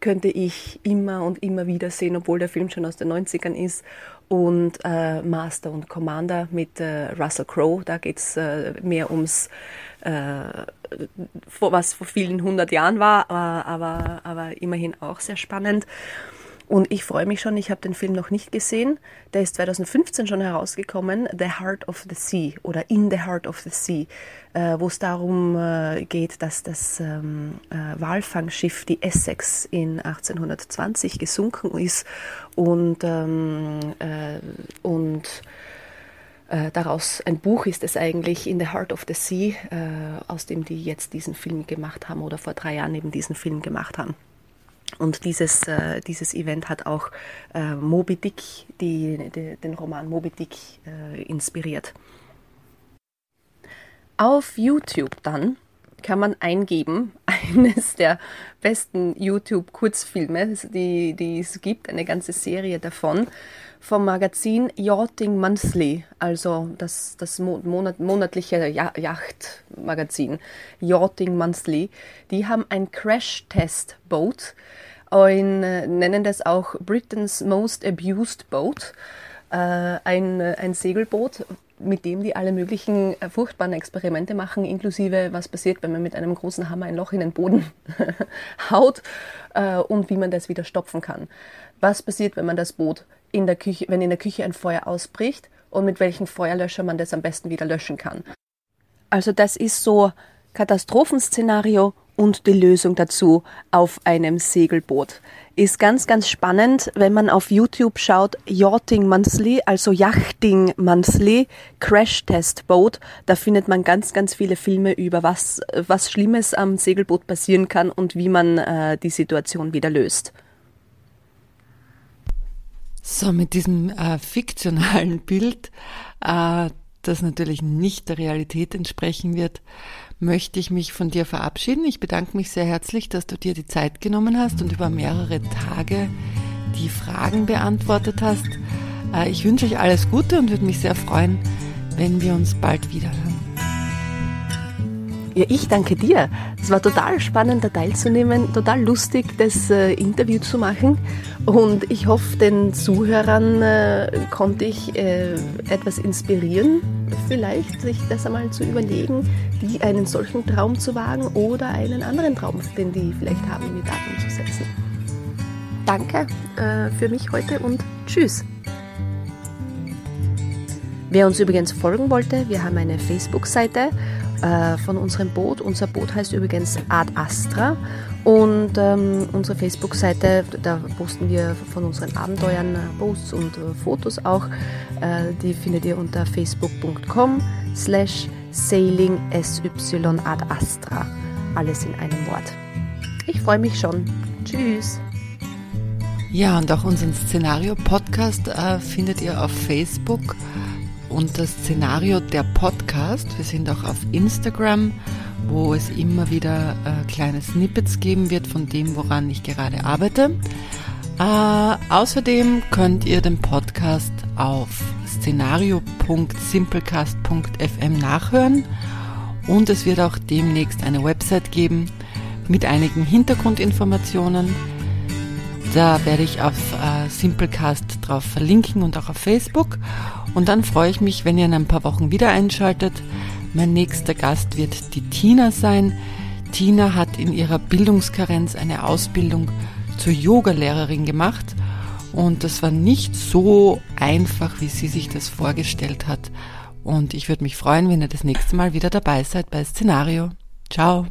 Könnte ich immer und immer wieder sehen, obwohl der Film schon aus den 90ern ist. Und äh, Master und Commander mit äh, Russell Crowe. Da geht es äh, mehr ums, äh, was vor vielen hundert Jahren war, aber, aber immerhin auch sehr spannend. Und ich freue mich schon, ich habe den Film noch nicht gesehen. Der ist 2015 schon herausgekommen, The Heart of the Sea oder In the Heart of the Sea, äh, wo es darum äh, geht, dass das ähm, äh, Walfangschiff, die Essex, in 1820 gesunken ist und, ähm, äh, und daraus ein Buch ist es eigentlich, In the Heart of the Sea, aus dem die jetzt diesen Film gemacht haben oder vor drei Jahren eben diesen Film gemacht haben. Und dieses, äh, dieses Event hat auch äh, Moby Dick, die, die, den Roman Moby Dick äh, inspiriert. Auf YouTube dann kann man eingeben, eines der besten YouTube-Kurzfilme, die, die es gibt, eine ganze Serie davon, vom Magazin Yachting Monthly, also das, das Monat, monatliche Yachtmagazin Yachting Monthly. Die haben ein Crash-Test-Boot und äh, nennen das auch Britain's Most Abused Boat, äh, ein, ein Segelboot, mit dem die alle möglichen äh, furchtbaren Experimente machen, inklusive was passiert, wenn man mit einem großen Hammer ein Loch in den Boden haut äh, und wie man das wieder stopfen kann. Was passiert, wenn man das Boot in der Küche, wenn in der Küche ein Feuer ausbricht und mit welchem Feuerlöscher man das am besten wieder löschen kann. Also das ist so Katastrophenszenario und die Lösung dazu auf einem Segelboot. Ist ganz, ganz spannend, wenn man auf YouTube schaut, Yachting Monthly, also Yachting Monthly, Crash Test Boat. Da findet man ganz, ganz viele Filme über was, was Schlimmes am Segelboot passieren kann und wie man äh, die Situation wieder löst. So, mit diesem äh, fiktionalen Bild, äh, das natürlich nicht der Realität entsprechen wird, möchte ich mich von dir verabschieden. Ich bedanke mich sehr herzlich, dass du dir die Zeit genommen hast und über mehrere Tage die Fragen beantwortet hast. Äh, ich wünsche euch alles Gute und würde mich sehr freuen, wenn wir uns bald wieder hören. Ja, ich danke dir. Es war total spannend, da teilzunehmen, total lustig, das äh, Interview zu machen. Und ich hoffe, den Zuhörern äh, konnte ich äh, etwas inspirieren, vielleicht sich das einmal zu überlegen, die einen solchen Traum zu wagen oder einen anderen Traum, den die vielleicht haben, in die Tat umzusetzen. Danke äh, für mich heute und tschüss. Wer uns übrigens folgen wollte, wir haben eine Facebook-Seite äh, von unserem Boot. Unser Boot heißt übrigens Ad Astra und ähm, unsere Facebook-Seite, da posten wir von unseren Abenteuern äh, Posts und äh, Fotos auch. Äh, die findet ihr unter facebook.com slash sailing sy ad astra. Alles in einem Wort. Ich freue mich schon. Tschüss. Ja, und auch unseren Szenario-Podcast äh, findet ihr auf Facebook unter Szenario der Podcast. Wir sind auch auf Instagram, wo es immer wieder äh, kleine Snippets geben wird von dem, woran ich gerade arbeite. Äh, außerdem könnt ihr den Podcast auf szenario.simplecast.fm nachhören und es wird auch demnächst eine Website geben mit einigen Hintergrundinformationen. Da werde ich auf äh, Simplecast drauf verlinken und auch auf Facebook. Und dann freue ich mich, wenn ihr in ein paar Wochen wieder einschaltet. Mein nächster Gast wird die Tina sein. Tina hat in ihrer Bildungskarenz eine Ausbildung zur Yogalehrerin gemacht und das war nicht so einfach, wie sie sich das vorgestellt hat. Und ich würde mich freuen, wenn ihr das nächste Mal wieder dabei seid bei Szenario. Ciao.